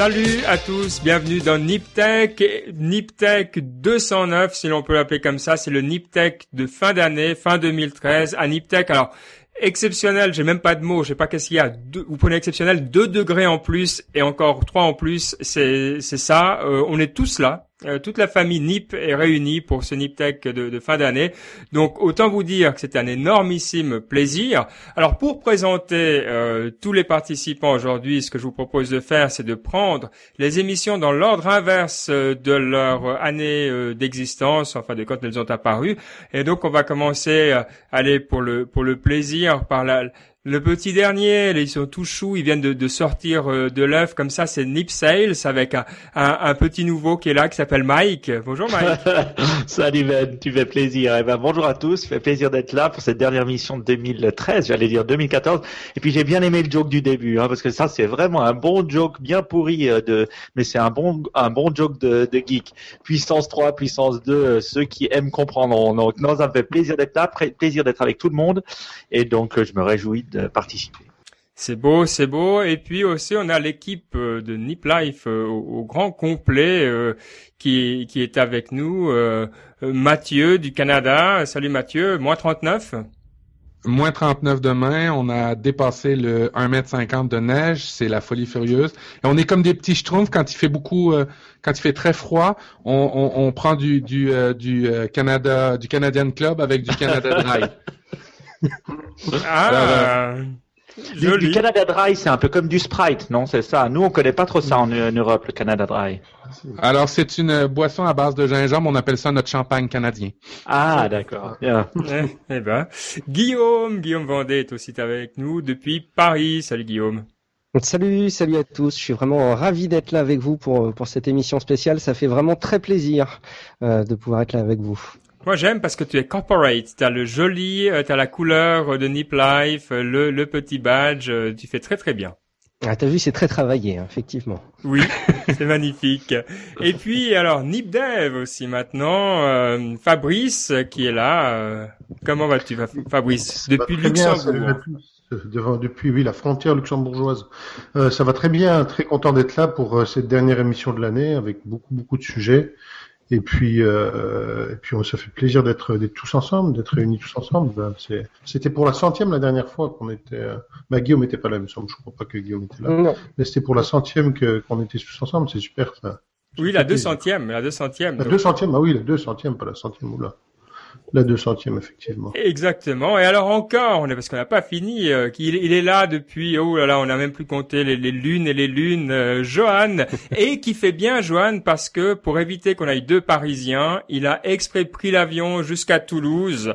Salut à tous, bienvenue dans NipTech, NipTech 209 si l'on peut l'appeler comme ça, c'est le NipTech de fin d'année, fin 2013 à NipTech. Alors, exceptionnel, j'ai même pas de mots, je sais pas qu'est-ce qu'il y a. vous prenez exceptionnel, 2 degrés en plus et encore 3 en plus, c'est ça. Euh, on est tous là, euh, toute la famille NIP est réunie pour ce NIPTech de, de fin d'année. Donc autant vous dire que c'est un énormissime plaisir. Alors pour présenter euh, tous les participants aujourd'hui, ce que je vous propose de faire, c'est de prendre les émissions dans l'ordre inverse euh, de leur année d'existence, enfin de quand elles ont apparu. Et donc on va commencer aller pour le pour le plaisir par la le petit dernier, ils sont tout choux, ils viennent de, sortir euh, de l'œuf comme ça, c'est Nip Sales avec un, petit nouveau qui est là, qui s'appelle Mike. Bonjour Mike. Salut Ben, tu fais plaisir. Eh ben, bonjour à tous, fait plaisir d'être là pour cette dernière mission de 2013, j'allais dire 2014. Et puis j'ai bien aimé le joke du début, hein, parce que ça c'est vraiment un bon joke bien pourri, euh, de, mais c'est un bon, un bon joke de, de geek. Puissance 3, puissance 2, euh, ceux qui aiment comprendront. Donc non, ça me fait plaisir d'être là, plaisir d'être avec tout le monde. Et donc je me réjouis de participer. C'est beau, c'est beau. Et puis aussi, on a l'équipe euh, de Nip Life euh, au, grand complet euh, qui, qui est avec nous. Mathieu du Canada. Salut Mathieu, moins 39. Moins 39 demain, on a dépassé le 1m50 de neige, c'est la folie furieuse. Et on est comme des petits schtroumpfs quand il fait beaucoup, quand il fait très froid, on, on, prend du, du, du Canada, du Canadian Club avec du Canada Dry. ah, du, Canada Dry, c'est un peu comme du Sprite, non C'est ça? Nous, on connaît pas trop ça en, Europe, le Canada Dry. Alors, c'est une boisson à base de gingembre. On appelle ça notre champagne canadien. Ah, d'accord. eh, eh ben, Guillaume, Guillaume Vendée est aussi avec nous depuis Paris. Salut Guillaume. Salut, salut à tous. Je suis vraiment ravi d'être là avec vous pour, pour cette émission spéciale. Ça fait vraiment très plaisir euh, de pouvoir être là avec vous. Moi j'aime parce que tu es corporate, tu as le joli, euh, tu as la couleur de Nip Life, euh, le, le petit badge, euh, tu fais très très bien. Ah, t'as vu, c'est très travaillé, hein, effectivement. Oui, c'est magnifique. Et puis, alors, Nipdev aussi maintenant. Fabrice qui est là. comment vas-tu, Fabrice? Depuis Luxembourg. depuis oui la frontière luxembourgeoise. ça va très bien, très content d'être là pour cette dernière émission de l'année avec beaucoup beaucoup de sujets. Et puis, euh, et puis, ça fait plaisir d'être tous ensemble, d'être réunis tous ensemble. Ben, c'était pour la centième la dernière fois qu'on était. Euh, bah, Guillaume n'était pas là, il me semble. Je crois pas que Guillaume était là. Mais c'était pour la centième que qu'on était tous ensemble. C'est super ça. Oui, la deux centième, la deux centième. La deux centième, ah oui, la deux centième, pas la centième. Oula. La 200e, effectivement. Exactement. Et alors encore, parce qu'on n'a pas fini, euh, qu'il il est là depuis, oh là là, on n'a même plus compté les, lunes et les lunes, euh, Johan, et qui fait bien Johan parce que pour éviter qu'on aille deux Parisiens, il a exprès pris l'avion jusqu'à Toulouse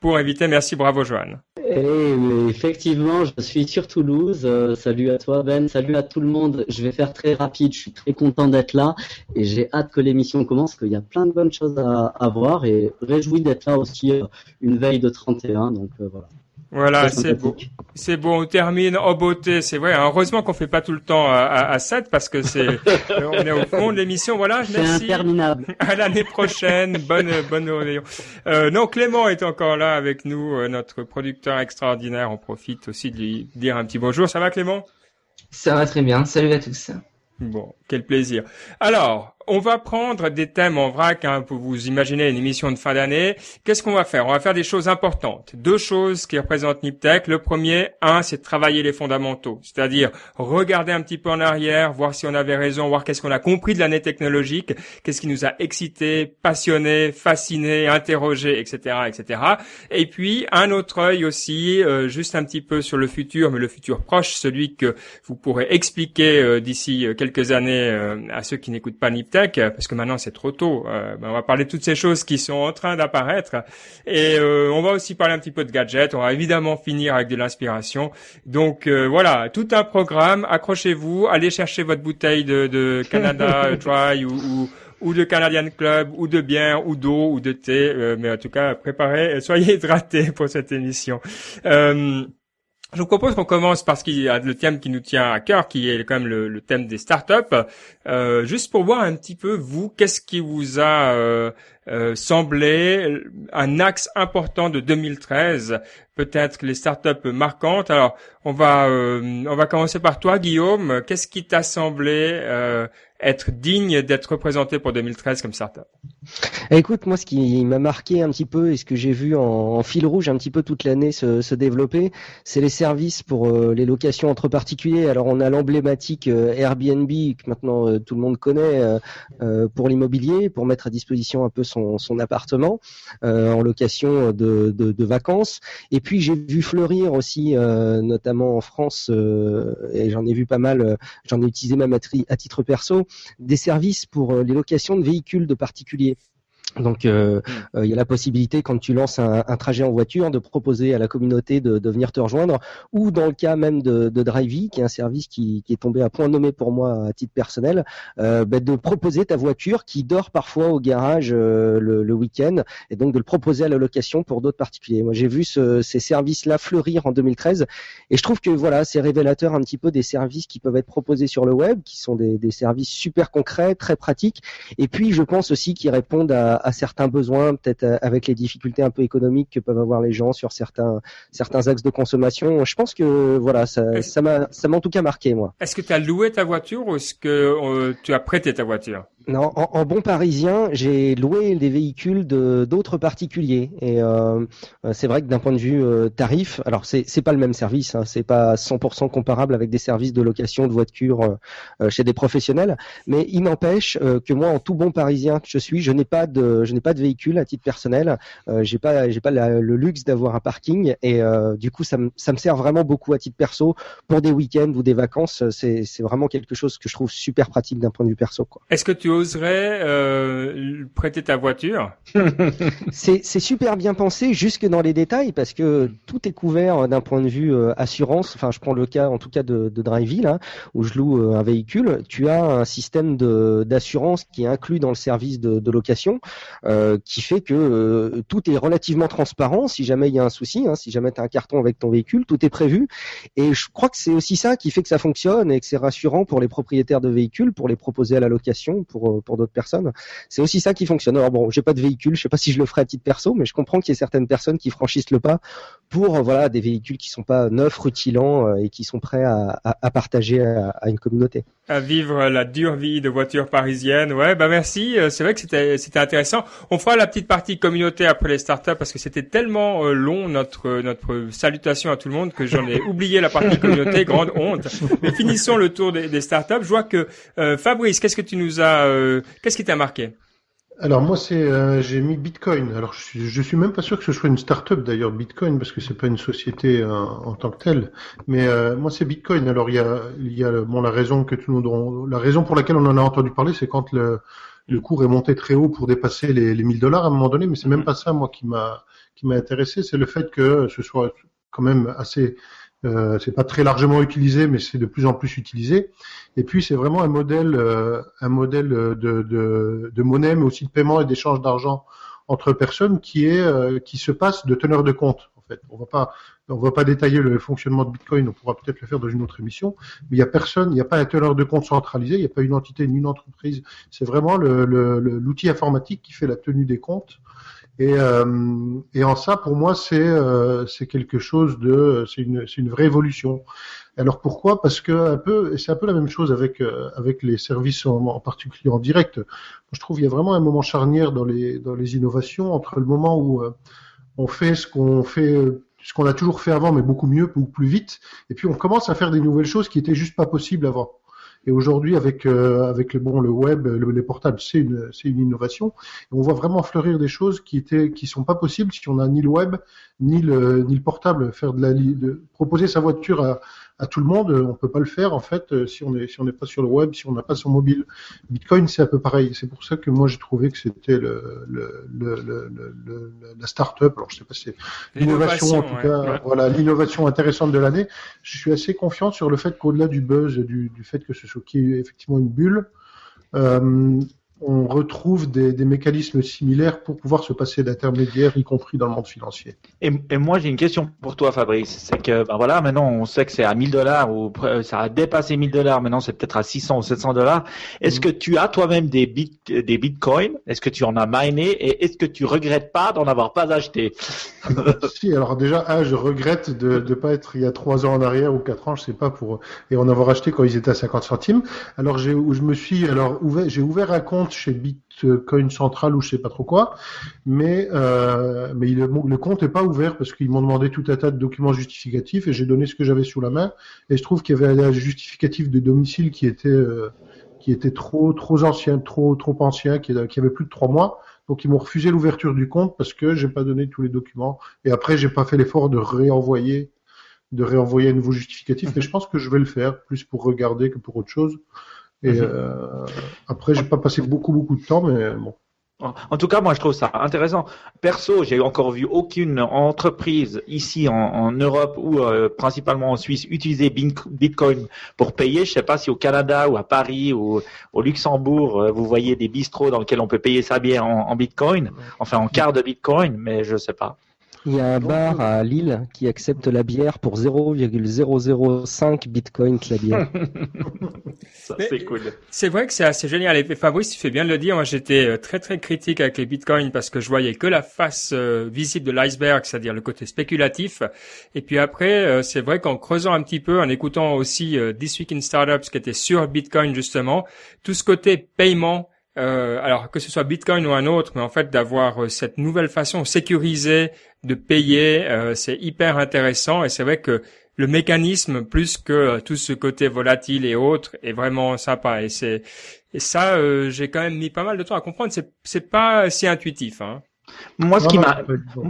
pour éviter. Merci, bravo Johan. Eh, effectivement, je suis sur Toulouse. Euh, salut à toi Ben, salut à tout le monde. Je vais faire très rapide. Je suis très content d'être là et j'ai hâte que l'émission commence, qu'il y a plein de bonnes choses à, à voir et réjoui d'être là aussi euh, une veille de 31. Donc euh, voilà. Voilà, c'est beau. C'est beau, on termine en beauté, c'est vrai. Heureusement qu'on fait pas tout le temps à, à, 7 parce que c'est, on est au fond de l'émission. Voilà, merci. interminable. À l'année prochaine. bonne, bonne euh, non, Clément est encore là avec nous, euh, notre producteur extraordinaire. On profite aussi de lui dire un petit bonjour. Ça va, Clément? Ça va très bien. Salut à tous. Bon, quel plaisir. Alors, on va prendre des thèmes en vrac hein, pour vous imaginer une émission de fin d'année. Qu'est-ce qu'on va faire? On va faire des choses importantes. Deux choses qui représentent Niptech. Le premier, un, c'est travailler les fondamentaux, c'est-à-dire regarder un petit peu en arrière, voir si on avait raison, voir qu'est-ce qu'on a compris de l'année technologique, qu'est-ce qui nous a excité, passionné, fasciné, interrogé, etc., etc. Et puis un autre œil aussi, euh, juste un petit peu sur le futur, mais le futur proche, celui que vous pourrez expliquer euh, d'ici euh, quelques années à ceux qui n'écoutent pas Niptech parce que maintenant c'est trop tôt. Euh, ben, on va parler de toutes ces choses qui sont en train d'apparaître et euh, on va aussi parler un petit peu de gadgets. On va évidemment finir avec de l'inspiration. Donc euh, voilà, tout un programme. Accrochez-vous, allez chercher votre bouteille de, de Canada Dry ou, ou ou de Canadian Club, ou de bière, ou d'eau, ou de thé. mais en tout cas, préparez, soyez hydratés pour cette émission. Euh, je vous propose qu'on commence par ce qui a le thème qui nous tient à cœur, qui est quand même le, thème des startups. Euh, juste pour voir un petit peu vous, qu'est-ce qui vous a euh, semblait un axe important de 2013 peut-être les startups marquantes. Alors, on va on va commencer par toi, Guillaume. Qu'est-ce qui t'a semblé être digne d'être représenté pour 2013 comme startup? Écoute, moi, ce qui m'a marqué un petit peu et ce que j'ai vu en, fil rouge un petit peu toute l'année se, développer, c'est les services pour euh, les locations entre particuliers. Alors, on a l'emblématique euh, Airbnb que maintenant euh, tout le monde connaît pour l'immobilier, pour mettre à disposition un peu son, appartement en location de, de, vacances. Et puis, j'ai vu fleurir aussi, notamment en France, et j'en ai vu pas mal, j'en ai utilisé même à titre perso, des services pour les locations de véhicules de particuliers. Donc, euh, euh, il y a la possibilité, quand tu lances un, trajet en voiture, de proposer à la communauté de, venir te rejoindre, ou dans le cas même de, de Drivey, qui est un service qui, est tombé à point nommé pour moi à titre personnel, euh, bah, de proposer ta voiture qui dort parfois au garage le, week-end, et donc de le proposer à la location pour d'autres particuliers. Moi, j'ai vu ces services-là fleurir en 2013, et je trouve que voilà, c'est révélateur un petit peu des services qui peuvent être proposés sur le web, qui sont des, des services super concrets, très pratiques, et puis je pense aussi qu'ils répondent à certains besoins, peut-être euh, avec les difficultés un peu économiques que peuvent avoir les gens sur certains certains axes de consommation. Je pense que voilà, ça ça m'a ça m'a en tout cas marqué moi. Est-ce que tu as loué ta voiture ou est-ce que euh, tu as prêté ta voiture? Non, en, bon parisien, j'ai loué des véhicules de d'autres particuliers. Et euh, c'est vrai que d'un point de vue euh, tarif, alors c'est c'est pas le même service, hein, c'est pas 100% comparable avec des services de location de voitures euh, chez des professionnels, mais il n'empêche que moi, en tout bon parisien que je suis, je n'ai pas de je n'ai pas de véhicule à titre personnel, j'ai pas j'ai pas le luxe d'avoir un parking. Et du coup ça me ça me sert vraiment beaucoup à titre perso pour des week-ends ou des vacances, c'est c'est vraiment quelque chose que je trouve super pratique d'un point de vue perso. Est-ce que oserais euh, prêter ta voiture C'est super bien pensé jusque dans les détails parce que tout est couvert d'un point de vue euh, assurance. Enfin, je prends le cas en tout cas de, de Drivey hein, où je loue euh, un véhicule. Tu as un système d'assurance qui est inclus dans le service de, location euh, qui fait que euh, tout est relativement transparent. Si jamais il y a un souci, hein, si jamais tu as un carton avec ton véhicule, tout est prévu. Et je crois que c'est aussi ça qui fait que ça fonctionne et que c'est rassurant pour les propriétaires de véhicules pour les proposer à la location, pour euh, pour, d'autres personnes. C'est aussi ça qui fonctionne. Alors bon, j'ai pas de véhicule, je sais pas si je le ferai à titre perso, mais je comprends qu'il y ait certaines personnes qui franchissent le pas pour euh, voilà des véhicules qui sont pas neufs, rutilants euh, et qui sont prêts à, à, partager à, une communauté. À vivre la dure vie de voiture parisienne. Ouais, bah merci. C'est vrai que c'était c'était intéressant. On fera la petite partie communauté après les startups parce que c'était tellement long notre notre salutation à tout le monde que j'en ai oublié la partie communauté. Grande honte. Mais finissons le tour des, des startups. Je vois que Fabrice, qu'est-ce que tu nous as euh, qu'est-ce qui t'a marqué alors moi c'est euh, j'ai mis Bitcoin. Alors je suis, je suis même pas sûr que ce soit une start-up d'ailleurs Bitcoin parce que c'est pas une société euh, en tant que telle. Mais moi c'est Bitcoin. Alors il y a il y a bon la raison que tout le monde la raison pour laquelle on en a entendu parler c'est quand le le cours est monté très haut pour dépasser les, les 1000 dollars à un moment donné. Mais c'est même pas ça moi qui m'a qui m'a intéressé. C'est le fait que ce soit quand même assez euh, c'est pas très largement utilisé, mais c'est de plus en plus utilisé. Et puis c'est vraiment un modèle, euh, un modèle de, monnaie, mais aussi de paiement et d'échange d'argent entre personnes qui est euh, qui se passe de teneur de compte. En fait, on va pas on va pas détailler le fonctionnement de Bitcoin, on pourra peut-être le faire dans une autre émission, mais il n'y a personne, il n'y a pas un teneur de compte centralisé, il n'y a pas une entité ni une entreprise, c'est vraiment l'outil informatique qui fait la tenue des comptes et, euh, et en ça, pour moi, c'est euh, quelque chose de, c'est une, c'est une vraie évolution. Alors pourquoi? Parce que un peu, c'est un peu la même chose avec euh, avec les services en, particulier en direct. je trouve qu'il y a vraiment un moment charnière dans les dans les innovations entre le moment où euh, on fait ce qu'on fait ce qu'on a toujours fait avant, mais beaucoup mieux, beaucoup plus vite, et puis on commence à faire des nouvelles choses qui étaient juste pas possibles avant. Et aujourd'hui, avec euh, avec le bon le web, le, les portables, c'est une c'est une innovation. Et on voit vraiment fleurir des choses qui étaient qui sont pas possibles si on a ni le web ni le ni le portable. Faire de la de proposer sa voiture à à tout le monde, on peut pas le faire en fait euh, si on est si on n'est pas sur le web, si on n'a pas son mobile. Bitcoin, c'est un peu pareil. C'est pour ça que moi j'ai trouvé que c'était le, le, le, le, la start-up. Alors je sais pas si c'est l'innovation en tout cas. Voilà l'innovation intéressante de l'année. Je suis assez confiant sur le fait qu'au-delà du buzz, du, du fait que ce soit qui est effectivement une bulle. Euh, on retrouve des, des, mécanismes similaires pour pouvoir se passer d'intermédiaires, y compris dans le monde financier. Et, et moi, j'ai une question pour toi, Fabrice. C'est que, ben voilà, maintenant, on sait que c'est à 1000 dollars ou ça a dépassé 1000 dollars. Maintenant, c'est peut-être à 600 ou 700 dollars. Est-ce mm-hmm. que tu as toi-même des, bit, des bitcoins? Est-ce que tu en as miné? Et est-ce que tu regrettes pas d'en avoir pas acheté? Si, alors déjà, ah, je regrette de ne pas être il y a 3 ans en arrière ou 4 ans, je sais pas, pour et en avoir acheté quand ils étaient à 50 centimes. Alors, j'ai, je me suis alors ouvert, j'ai ouvert un compte chez Bitcoin Central ou je sais pas trop quoi, mais euh, mais il, le compte est pas ouvert parce qu'ils m'ont demandé tout un tas de documents justificatifs et j'ai donné ce que j'avais sous la main et je trouve qu'il y avait un justificatif de domicile qui était euh, qui était trop trop ancien, trop trop ancien, qui, qui avait plus de trois mois. Donc ils m'ont refusé l'ouverture du compte parce que j'ai pas donné tous les documents et après j'ai pas fait l'effort de réenvoyer de réenvoyer un nouveau justificatif, mais je pense que je vais le faire plus pour regarder que pour autre chose. Et mhm. euh, après, j'ai pas passé beaucoup beaucoup de temps, mais bon. En tout cas, moi, je trouve ça intéressant. Perso, j'ai encore vu aucune entreprise ici en, Europe ou euh, principalement en Suisse utiliser Bitcoin pour payer. Je sais pas si au Canada ou à Paris ou au Luxembourg, euh, vous voyez des bistrots dans lesquels on peut payer sa bière en, en Bitcoin, enfin en quart de Bitcoin, mais je sais pas. Il y a un bar à Lille qui accepte la bière pour 0,005 bitcoin la bière. c'est cool. C'est vrai que c'est assez génial. Et Fabrice, tu fais bien de le dire. Moi, j'étais euh, très très critique avec les bitcoins parce que je voyais que la face euh, visible de l'iceberg, c'est-à-dire le côté spéculatif. Et puis après, euh, c'est vrai qu'en creusant un petit peu, en écoutant aussi This Week in Startups qui était sur bitcoin justement, tout ce côté paiement, euh, alors que ce soit Bitcoin ou un autre, mais en fait d'avoir euh, cette nouvelle façon sécurisée de payer, euh, c'est hyper intéressant et c'est vrai que le mécanisme plus que tout ce côté volatile et autres est vraiment sympa et c'est et ça j'ai quand même mis pas mal de temps à comprendre. C'est c'est pas si intuitif. Hein. Moi, ce qui m'a,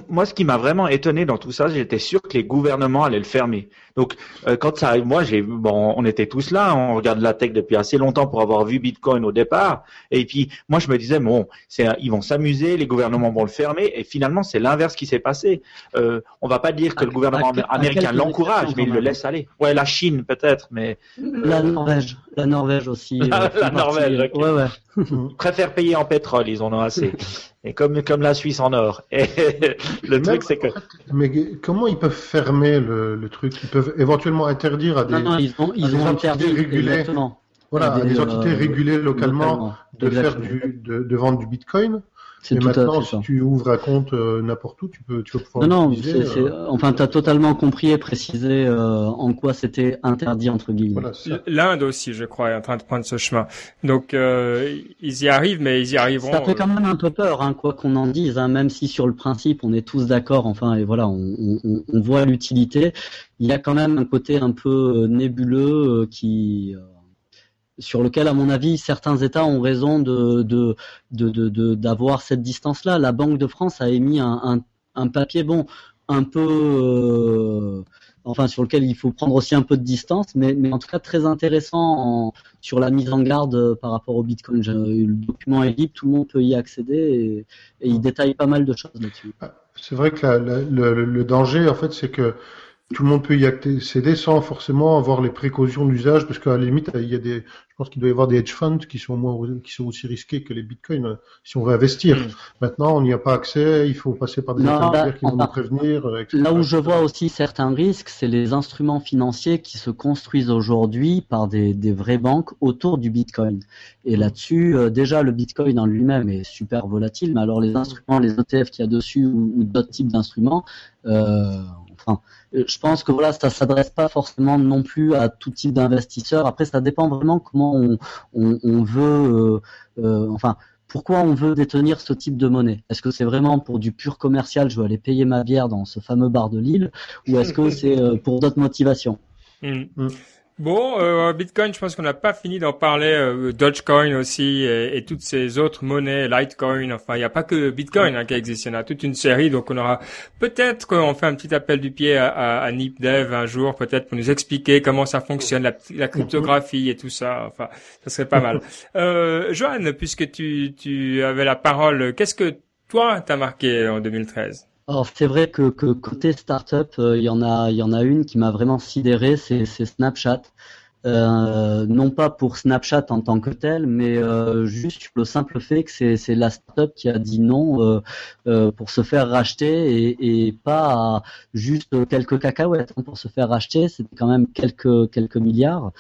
moi, ce qui m'a vraiment étonné dans tout ça, j'étais sûr que les gouvernements allaient le fermer. Donc, euh, quand ça arrive, moi, j'ai, bon, on était tous là, on regarde la tech depuis assez longtemps pour avoir vu Bitcoin au départ. Et puis, moi, je me disais, bon, c'est, ils vont s'amuser, les gouvernements vont le fermer. Et finalement, c'est l'inverse qui s'est passé. Euh, on va pas dire que le gouvernement américain l'encourage, mais il le laisse aller. Ouais, la Chine peut-être, mais la Norvège, la Norvège aussi. la euh, Norvège. Ouais, ouais. Préfère payer en pétrole, ils en ont assez. Et comme comme la Suisse en or. Et le truc c'est que. Mais comment ils peuvent fermer le, le, truc? Ils peuvent éventuellement interdire à des. Non, non ils ont, ils ont interdit régulées. Voilà, à des, entités euh, régulées localement, de faire du, de, de, vendre du Bitcoin. Mais maintenant, si tu ouvres un compte euh, n'importe où, tu peux, tu peux pouvoir Non, non, euh... enfin, tu as totalement compris et précisé euh, en quoi c'était interdit, entre guillemets. Voilà, L'Inde aussi, je crois, est en train de prendre ce chemin. Donc, euh, ils y arrivent, mais ils y arriveront. Ça fait quand même un peu peur, hein, quoi qu'on en dise, hein, même si sur le principe, on est tous d'accord, enfin, et voilà, on, on, on voit l'utilité. Il y a quand même un côté un peu nébuleux qui sur lequel, à mon avis, certains États ont raison de d'avoir de, cette distance-là. La Banque de France a émis un, un, papier bon un peu euh, enfin sur lequel il faut prendre aussi un peu de distance, mais, mais en tout cas très intéressant sur la mise en garde par rapport au Bitcoin. Le document est libre, tout le monde peut y accéder et, il détaille pas mal de choses là-dessus. C'est vrai que le, le, danger, en fait, c'est que tout le monde peut y accéder sans forcément avoir les précautions d'usage, parce qu'à la limite, il y a des, je pense qu'il doit y avoir des hedge funds qui sont moins, qui sont aussi risqués que les bitcoins euh, si on veut investir. Mm. Maintenant, on n'y a pas accès, il faut passer par des intermédiaires qui vont nous prévenir. Etc., là où je vois aussi certains risques, c'est les instruments financiers qui se construisent aujourd'hui par des, des vraies banques autour du bitcoin. Et là-dessus, euh, déjà, le bitcoin en lui-même est super volatile, mais alors les instruments, les ETF qu'il y a dessus ou, ou d'autres types d'instruments, euh, enfin, euh, je pense que voilà, ça s'adresse pas forcément non plus à tout type d'investisseur. Après, ça dépend vraiment comment on, on, on veut, euh, euh, enfin, pourquoi on veut détenir ce type de monnaie Est-ce que c'est vraiment pour du pur commercial, je veux aller payer ma bière dans ce fameux bar de Lille, ou est-ce que c'est pour d'autres motivations? Mmh. Bon, euh, Bitcoin, je pense qu'on n'a pas fini d'en parler. Euh, Dogecoin aussi et, toutes ces autres monnaies, Litecoin. Enfin, il n'y a pas que Bitcoin hein, qui existe. Il y en a toute une série. Donc, on aura peut-être qu'on fait un petit appel du pied à, à, à NipDev un jour, peut-être pour nous expliquer comment ça fonctionne, la, la, cryptographie et tout ça. Enfin, ça serait pas mal. Euh, Joanne, puisque tu, tu avais la parole, qu'est-ce que toi t'as marqué en 2013 alors c'est vrai que, côté startup, il euh, y en a, il y en a une qui m'a vraiment sidéré, c'est Snapchat. euh, non pas pour Snapchat en tant que tel, mais euh, juste le simple fait que c'est la startup qui a dit non pour se faire racheter et, et pas juste quelques cacahuètes hein, pour se faire racheter, c'était quand même quelques quelques milliards.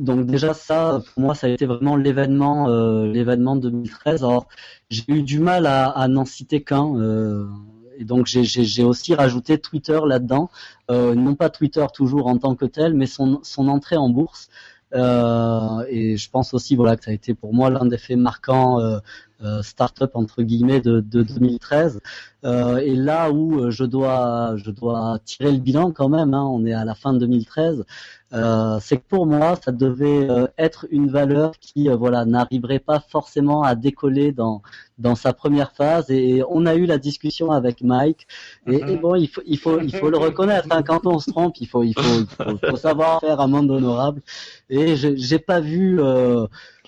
Donc déjà ça, pour moi, ça a été vraiment l'événement, l'événement 2013. Alors j'ai eu du mal à, n'en citer qu'un et donc j'ai aussi rajouté Twitter là-dedans, euh, non pas Twitter toujours en tant que tel, mais son, son entrée en bourse. Euh, et je pense aussi voilà que ça a été pour moi l'un des faits marquants euh, euh, start-up entre guillemets de, de 2013. Euh, et là où euh, je dois, je dois tirer le bilan quand même, hein, on est à la fin de 2013. Euh, c'est que pour moi, ça devait être une valeur qui, voilà, n'arriverait pas forcément à décoller dans dans sa première phase. Et on a eu la discussion avec Mike. Et, mm-hmm. bon, il faut il faut il faut le reconnaître. Hein, quand on se trompe, il faut il faut, il faut, savoir faire un monde honorable. Et j'ai pas vu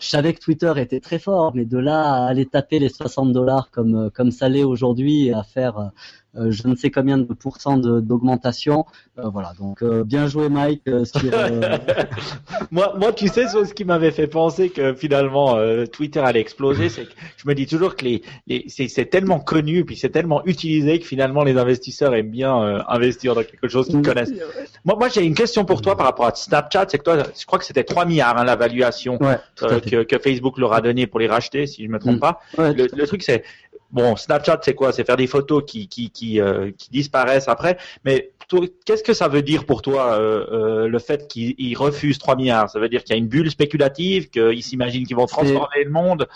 je savais que Twitter était très fort, mais de là à aller taper les 60 dollars comme euh, comme ça l'est aujourd'hui et à faire euh, je ne sais combien de pourcents d'augmentation? Euh, voilà, donc euh, bien joué Mike. Sur, moi, moi, tu sais ce qui m'avait fait penser que finalement Twitter allait exploser, c'est que je me dis toujours que les, les c'est tellement connu puis c'est tellement utilisé que finalement les investisseurs aiment bien investir dans quelque chose qu'ils connaissent. Moi, moi j'ai une question pour toi par rapport à Snapchat, c'est que toi, je crois que c'était 3 milliards hein, la valuation que, que, Facebook leur a donné pour les racheter, si je me trompe mm. pas. le, le, truc c'est Bon, Snapchat, c'est quoi? C'est faire des photos qui qui qui, euh, qui disparaissent après. Mais qu'est-ce que ça veut dire pour toi euh, euh, le fait qu'ils refusent 3 milliards? Ça veut dire qu'il y a une bulle spéculative, qu'ils s'imaginent qu'ils vont transformer le monde?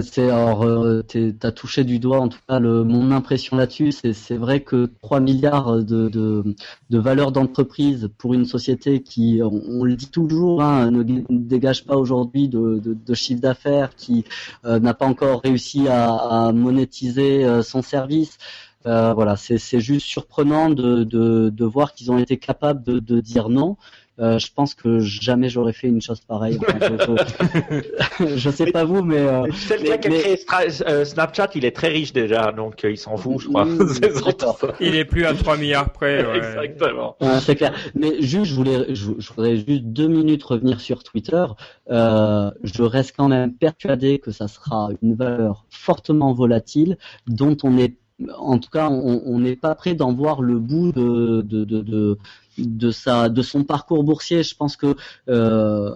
C'est alors, euh, t'as touché du doigt en tout cas mon impression là-dessus. C'est vrai que 3 milliards de, de, valeur d'entreprise pour une société qui, on, le dit toujours, hein, ne, dégage pas aujourd'hui de, chiffre d'affaires, qui euh, n'a pas encore réussi à, monétiser euh, son service. Euh, voilà, c'est juste surprenant de, voir qu'ils ont été capables de dire non. Euh, je pense que jamais j'aurais fait une chose pareille. je, sais pas vous, mais euh, celui qui a créé euh, Snapchat, il est très riche déjà, donc il s'en fout, je crois. il est plus à 3 milliards près. Ouais. Exactement. c'est clair. Mais juste, je voulais, je, voudrais juste deux minutes revenir sur Twitter. je reste quand même persuadé que ça sera une valeur fortement volatile, dont on est en tout cas, on n'est pas prêt d'en voir le bout de, de, de, de sa de son parcours boursier. Je pense que euh,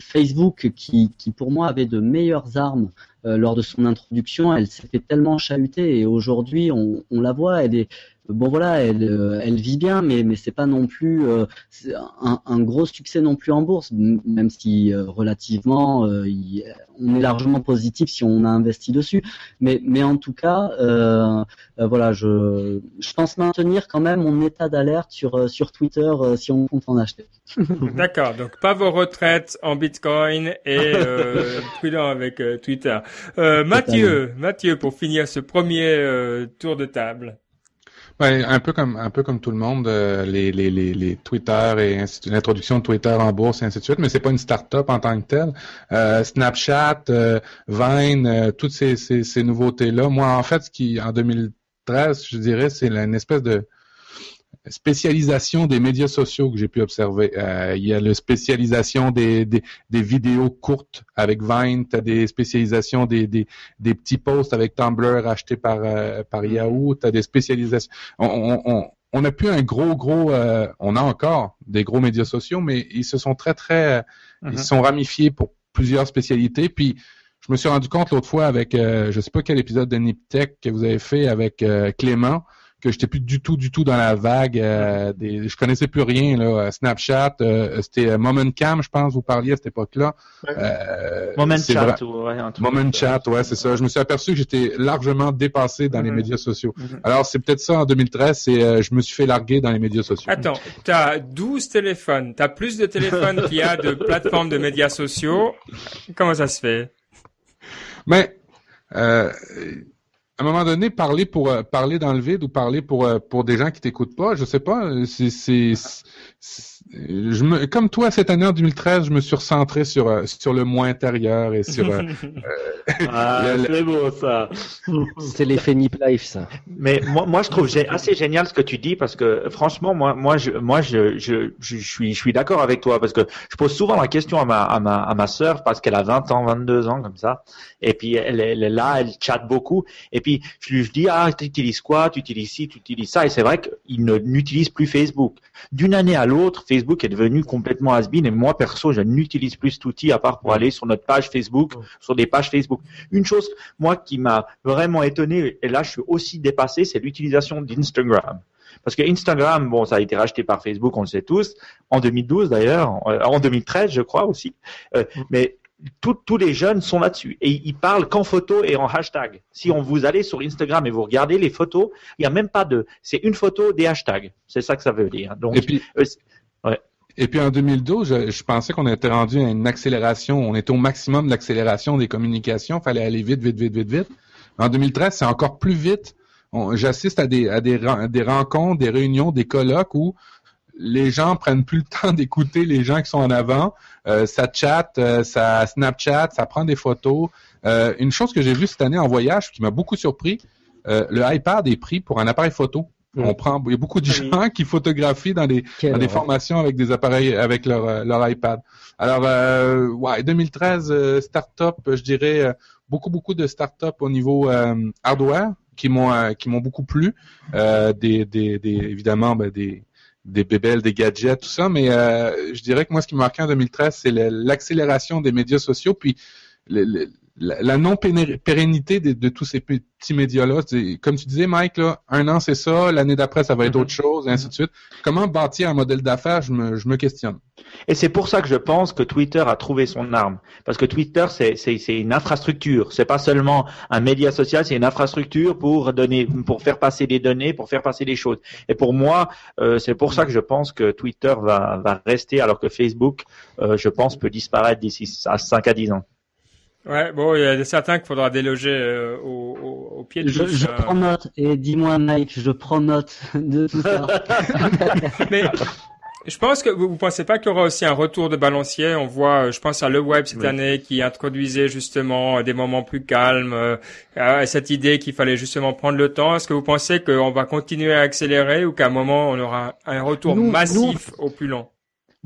Facebook, qui, qui pour moi avait de meilleures armes euh, lors de son introduction, elle s'est fait tellement chahuter et aujourd'hui on, on la voit, elle est bon voilà, elle, euh, elle vit bien, mais mais c'est pas non plus euh, un, un, gros succès non plus en bourse, même si euh, relativement on est largement positif si on a investi dessus. Mais mais en tout cas, voilà, je je pense maintenir quand même mon état d'alerte sur sur Twitter si on compte en acheter. D'accord, donc pas vos retraites en Bitcoin et prudent avec Twitter. Mathieu, Mathieu, pour finir ce premier tour de table. Ben, un peu comme un peu comme tout le monde, euh, les, les, les, les, Twitter et l'introduction de Twitter en bourse et ainsi de suite, mais c'est pas une start-up en tant que telle. Euh, Snapchat, euh, Vine, toutes ces, ces, ces nouveautés-là. Moi, en fait, ce qui en 2013, je dirais, c'est une espèce de spécialisation des médias sociaux que j'ai pu observer. Euh, il y a la spécialisation des, des, des, vidéos courtes avec Vine, tu as des spécialisations des, des, des, petits posts avec Tumblr achetés par, euh, par mm-hmm. Yahoo, tu as des spécialisations. On, on, on, a plus un gros, gros, euh, on a encore des gros médias sociaux, mais ils se sont très, très, ils mm-hmm. sont ramifiés pour plusieurs spécialités. Puis, je me suis rendu compte l'autre fois avec, je sais pas quel épisode de Niptech que vous avez fait avec Clément, que j'étais plus du tout, du tout dans la vague. Euh, des, je connaissais plus rien là. Snapchat, euh, c'était euh, Moment Cam, je pense, vous parliez à cette époque-là. Euh, Moment Chat, ouais, Moment Chat, ouais, c'est ça. Je me suis aperçu que j'étais largement dépassé dans les médias sociaux. Mhm. Alors c'est peut-être ça en 2013, c'est je me suis fait larguer dans les médias sociaux. Attends, t'as 12 téléphones, t'as plus de téléphones qu'il y a de plateformes de médias sociaux. Comment ça se fait? Mais euh, à un moment donné, parler pour euh, parler dans le vide ou parler pour euh, pour des gens qui t'écoutent pas, je sais pas. euh, C'est c'est- je me comme toi cette année en 2013, je me suis recentré sur euh, sur le moi intérieur et sur euh, Ah, Le- c'est beau ça. C'est l'effet Nip Life, ça. Mais moi, moi, je trouve assez génial ce que tu dis parce que franchement, moi, moi, je, moi, je, je, je, je suis, je suis d'accord avec toi parce que je pose souvent la question à ma, à ma, à ma sœur parce qu'elle a 20 ans, 22 ans comme ça, et puis elle, elle est là, elle chatte beaucoup, et puis je lui dis ah, tu utilises quoi, tu utilises ci, tu utilises ça, et c'est vrai qu'il ne n'utilise plus Facebook. D'une année à l'autre, Facebook est devenu complètement has-been et moi perso, je n'utilise plus cet outil à part pour aller sur notre page Facebook, sur des pages Facebook. Une chose, moi, qui m'a vraiment étonné, et là, je suis aussi dépassé, c'est l'utilisation d'Instagram. Parce que Instagram, bon, ça a été racheté par Facebook, on le sait tous, en 2012 d'ailleurs, en- euh, en 2013, je crois aussi. Euh, mais tout- tous les jeunes sont là-dessus et ils parlent qu'en photo et en hashtag. Si on vous allez sur Instagram et vous regardez les photos, il n'y a même pas de, c'est une photo des hashtags. C'est ça que ça veut dire. Donc, et puis euh, Et puis en 2012, je, je pensais qu'on était rendu à une accélération, on était au maximum de l'accélération des communications, fallait aller vite, vite, vite, vite, vite. En 2013, c'est encore plus vite. J'assiste à des, rencontres, des réunions, des colloques où les gens prennent plus le temps d'écouter les gens qui sont en avant. Euh, ça chatte, euh, ça Snapchat, ça prend des photos. Euh, une chose que j'ai vue cette année en voyage qui m'a beaucoup surpris, euh, le iPad est pris pour un appareil photo. Mm. On prend, il y a beaucoup de Oui. gens qui photographient dans des dans des formations avec des appareils avec leur euh, leur iPad. Alors euh, ouais, 2013 euh, start-up, je dirais euh, beaucoup beaucoup de start-up au niveau euh, hardware qui m'ont euh, qui m'ont beaucoup plu. Euh, des, des des évidemment ben, des des bébelles, des gadgets, tout ça, mais euh, je dirais que moi ce qui m'a marqué en 2013, c'est l'accélération des médias sociaux, puis le- le- la, la non-pérennité de, de tous ces petits médias-là. Comme tu disais, Mike, là, un an c'est ça, l'année d'après ça va être Mhm. autre chose, et ainsi de suite. Comment bâtir un modèle d'affaires, je me, je me questionne. Et c'est pour ça que je pense que Twitter a trouvé son arme. Parce que Twitter, c'est, c'est, c'est une infrastructure. C'est pas seulement un média social, c'est une infrastructure pour donner, pour faire passer des données, pour faire passer des choses. Et pour moi, euh, c'est pour ça que je pense que Twitter va, va rester, alors que Facebook, euh, je pense, peut disparaître d'ici à 5 à 10 ans. Ouais, bon, il y a certains qu'il faudra déloger euh, au, au, au pied de Je, je euh. prends note et dis-moi Mike, je prends note de tout ça. Mais je pense que vous, vous pensez pas qu'il y aura aussi un retour de balancier? On voit, euh, je pense à Le Web cette Oui. année qui introduisait justement euh, des moments plus calmes, euh, cette idée qu'il fallait justement prendre le temps. Est-ce que vous pensez qu'on va continuer à accélérer ou qu'à un moment on aura un retour Nous- massif au plus lent?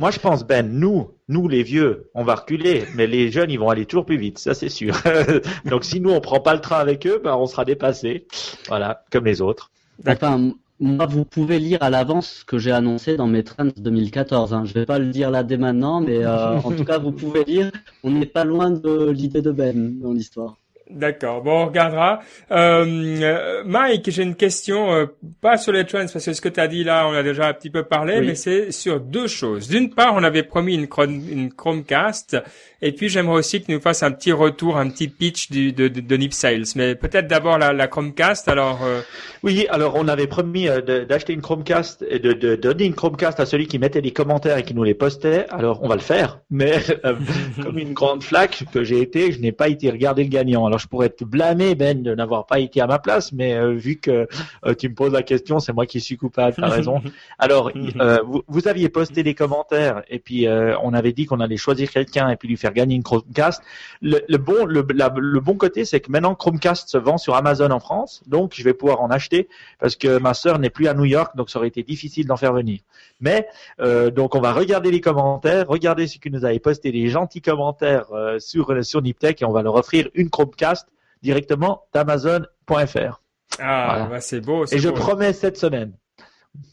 Moi, je pense, Ben, nous, nous les vieux, on va reculer, mais les jeunes, ils vont aller toujours plus vite, ça c'est sûr. Donc si nous, on prend pas le train avec eux, ben, on sera dépassé. Voilà, comme les autres. Enfin, moi, vous pouvez lire à l'avance ce que j'ai annoncé dans mes trends 2014. Hein. Je vais pas le dire là dès maintenant, mais euh, en tout cas, vous pouvez lire. On n'est pas loin de l'idée de Ben dans l'histoire. D'accord, bon, on regardera. Euh, euh, Mike, j'ai une question, euh, pas sur les trends, parce que ce que tu as dit là, on a déjà un petit peu parlé, Oui. mais c'est sur deux choses. D'une part, on avait promis une, Chrome- une Chromecast, et puis j'aimerais aussi que tu nous fasses un petit retour, un petit pitch du, de, de, de Nip Sales. Mais peut-être d'abord la, la Chromecast, alors... euh, Oui, alors on avait promis euh, d'acheter une Chromecast et de, de donner une Chromecast à celui qui mettait des commentaires et qui nous les postait. Alors on va le faire, mais euh, comme une grande flaque que j'ai été, je n'ai pas été regarder le gagnant. Alors je pourrais te blâmer Ben de n'avoir pas été à ma place, mais euh, vu que euh, tu me poses la question, c'est moi qui suis coupable. T'as raison. Alors euh, vous, vous aviez posté des commentaires et puis on avait dit qu'on allait choisir quelqu'un et puis lui faire gagner une Chromecast. Le, le bon, le, la- le bon côté, c'est que maintenant Chromecast se vend sur Amazon en France, donc je vais pouvoir en acheter parce que ma sœur n'est plus à New York, donc ça aurait été difficile d'en faire venir. Mais euh, donc on va regarder les commentaires, regarder ceux qui nous avaient posté des gentils commentaires euh, sur sur Niptech et on va leur offrir une Chromecast directement d'Amazon.fr. Ah, Voilà. bah, c'est beau, c'est Et je promets cette semaine.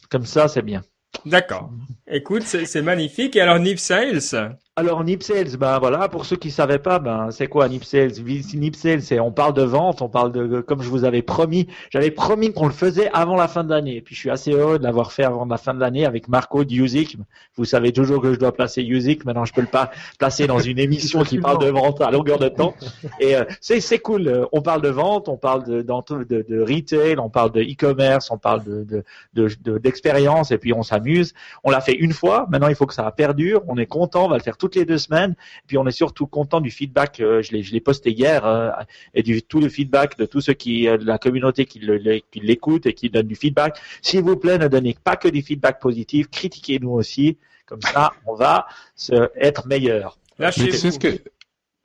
Comme ça, c'est bien. D'accord. Écoute, c'est c'est magnifique. Et alors Nip Sales? Alors Nip Sales, ben voilà, pour ceux qui savaient pas, ben c'est quoi Nip Sales? Nip Sales, c'est on parle de vente, on parle de comme je vous avais promis, j'avais promis qu'on le faisait avant la fin de l'année. Et puis je suis assez heureux de l'avoir fait avant la fin de l'année avec Marco de Usic. Vous savez toujours que je dois placer Usic, maintenant je peux le pas placer dans une émission qui parle de vente à longueur de temps. Et euh, c'est c'est cool. On parle de vente, on parle de dans- de, de retail, on parle de e-commerce, on parle de de de- de- d'expérience et puis on s'amuse. On l'a fait une fois, maintenant il faut que ça perdure. On est content, on va le faire toute toutes les deux semaines. Puis on est surtout content du feedback. Euh, je l'ai, je l'ai posté hier euh, et du tout le feedback de tous ceux qui, de la communauté qui, le, qui l'écoutent et qui donnent du feedback. S'il vous plaît, ne donnez pas que du feedback positif. Critiquez-nous aussi. Comme ça, on va se, être meilleur. Lâchez ce que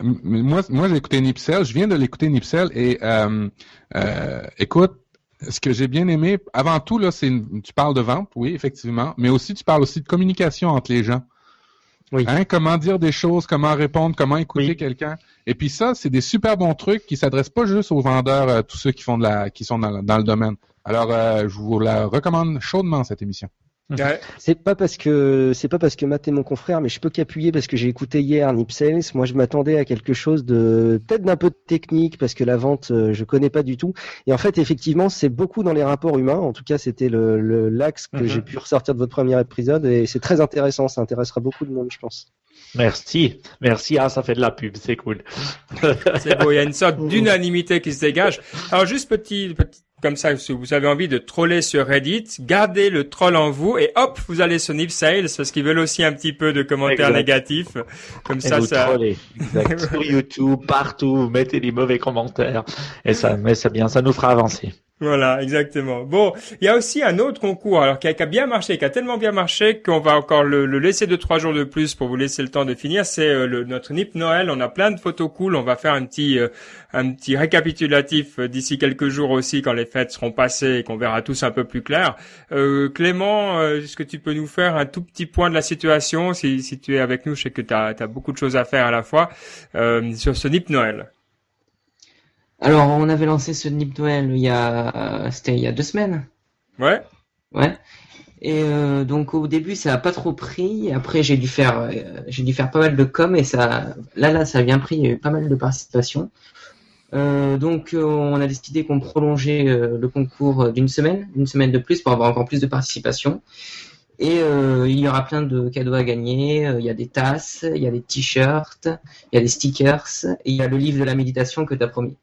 moi, moi j'ai écouté Nipsel. Je viens de l'écouter Nipsel et euh, euh, écoute, ce que j'ai bien aimé, avant tout là, c'est tu parles de vente, oui, effectivement, mais aussi tu parles aussi de communication entre les gens. Oui. Hein, comment dire des choses, comment répondre, comment écouter quelqu'un. Et puis ça, c'est des super bons trucs qui s'adressent pas juste aux vendeurs, euh, tous ceux qui font de la, qui sont dans, dans le domaine. Alors, euh, je vous la recommande chaudement cette émission. C'est pas parce que c'est pas parce que Matt est mon confrère, mais je peux qu'appuyer parce que j'ai écouté hier Nip Sales. Moi, je m'attendais à quelque chose de peut-être d'un peu de technique parce que la vente, euh, je connais pas du tout. Et en fait, effectivement, c'est beaucoup dans les rapports humains. En tout cas, c'était le l'axe que j'ai mhm. pu ressortir de votre premier épisode et c'est très intéressant. Ça intéressera beaucoup de monde, je pense. Merci, merci. Ah, ça fait de la pub, c'est cool. c'est beau. Il y a une sorte d'unanimité qui se dégage. Alors, juste petit, petit comme ça, si vous avez envie de troller sur Reddit, gardez le troll en vous et hop, vous allez sur Nip Sales parce qu'ils veulent aussi un petit peu de commentaires négatifs. Comme ça, ça. sur YouTube, partout, vous mettez des mauvais commentaires et ça, mais c'est bien, ça nous fera avancer. Voilà, exactement. Bon, il y a aussi un autre concours, alors qui a, bien marché, qui a tellement bien marché qu'on va encore le, laisser de trois jours de plus pour vous laisser le temps de finir. C'est euh, notre Nip Noël. On a plein de photos cool. On va faire un petit euh, un petit récapitulatif euh, d'ici quelques jours aussi, quand les fêtes seront passées et qu'on verra tous un peu plus clair. Clément, est-ce que tu peux nous faire un tout petit point de la situation, si, si tu es avec nous? Je sais que tu as, beaucoup de choses à faire à la fois sur ce Nip Noël. Alors, on avait lancé ce Nip Noël il y a, c'était il y a deux semaines. Ouais. Ouais. Et euh, donc au début ça a pas trop pris. Après j'ai dû faire, euh, j'ai dû faire pas mal de com et ça, là là ça a bien pris. Il y a eu pas mal de participation. Euh, donc on a décidé qu'on prolongeait le concours d'une semaine, une semaine de plus pour avoir encore plus de participation. Et il y aura plein de cadeaux à gagner. Il y a des tasses, il y a des t-shirts, il y a des stickers et il y a le livre de la méditation que tu as promis.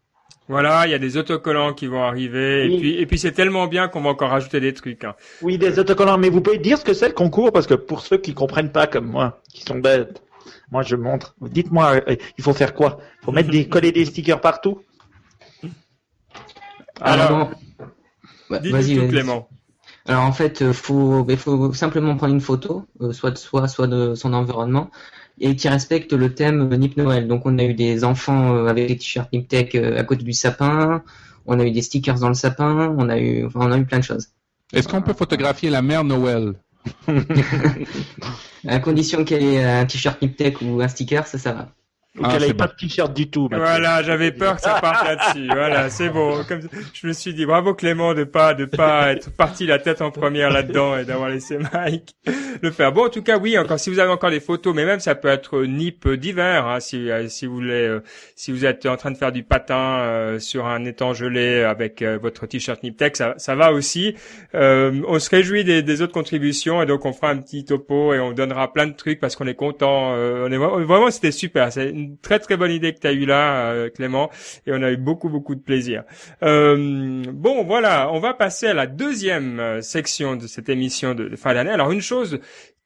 Voilà, il y a des autocollants qui vont arriver. Et puis, et puis c'est tellement bien qu'on va encore rajouter des trucs. Hein. Oui, des autocollants. Mais vous pouvez dire ce que c'est le concours? Parce que pour ceux qui comprennent pas comme moi, qui sont bêtes, moi je montre. Dites-moi, euh, il faut faire quoi? Il faut mettre des coller des stickers partout? Alors, dis-nous tout, Clément. Alors en fait, il faut, il faut simplement prendre une photo, euh, soit de soi, soit de son environnement, et qui respecte le thème Nip Noël. Donc on a eu des enfants euh, avec des t-shirts Nip Tech euh, à côté du sapin, on a eu des stickers dans le sapin, on a eu, enfin, on a eu plein de choses. Est-ce qu'on peut photographier la mère Noël? À condition qu'elle ait un t-shirt Nip Tech ou un sticker, ça, ça va. Ou ah, qu'elle pas de t-shirt du tout. Voilà, j'avais peur que ça parte là-dessus. Voilà, c'est bon. Comme je me suis dit, bravo Clément de pas de pas être parti la tête en première là-dedans et d'avoir laissé Mike le faire. Bon, en tout cas, oui. Encore, si vous avez encore des photos, mais même ça peut être nip d'hiver, hein, si euh, si vous voulez, euh, si vous êtes en train de faire du patin euh, sur un étang gelé avec votre t-shirt nip tech, ça, ça va aussi. on se réjouit des, des, autres contributions et donc on fera un petit topo et on donnera plein de trucs parce qu'on est content. on est vraiment, c'était super. C'est une très très bonne idée que tu as eu là, euh, Clément, et on a eu beaucoup beaucoup de plaisir. Euh, bon, voilà, on va passer à la deuxième euh, section de cette émission de, fin d'année. Alors une chose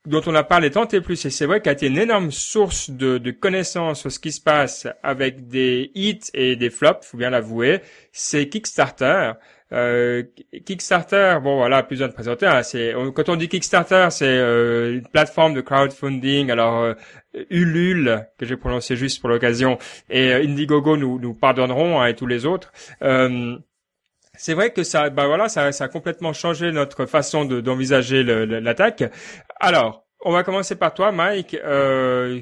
dont on a parlé tant et plus, et c'est vrai qu'elle a été une énorme source de, de connaissances sur ce qui se passe avec des hits et des flops, faut bien l'avouer, c'est Kickstarter. Euh, Kickstarter, bon voilà, plus besoin de présenter. Hein, c'est quand on dit Kickstarter, c'est euh, une plateforme de crowdfunding. Alors euh, Ulule que j'ai prononcé juste pour l'occasion et Indiegogo nous nous pardonneront hein, et tous les autres. C'est vrai que ça, bah voilà, ça, ça a complètement changé notre façon d'envisager l'attaque. Alors, on va commencer par toi, Mike,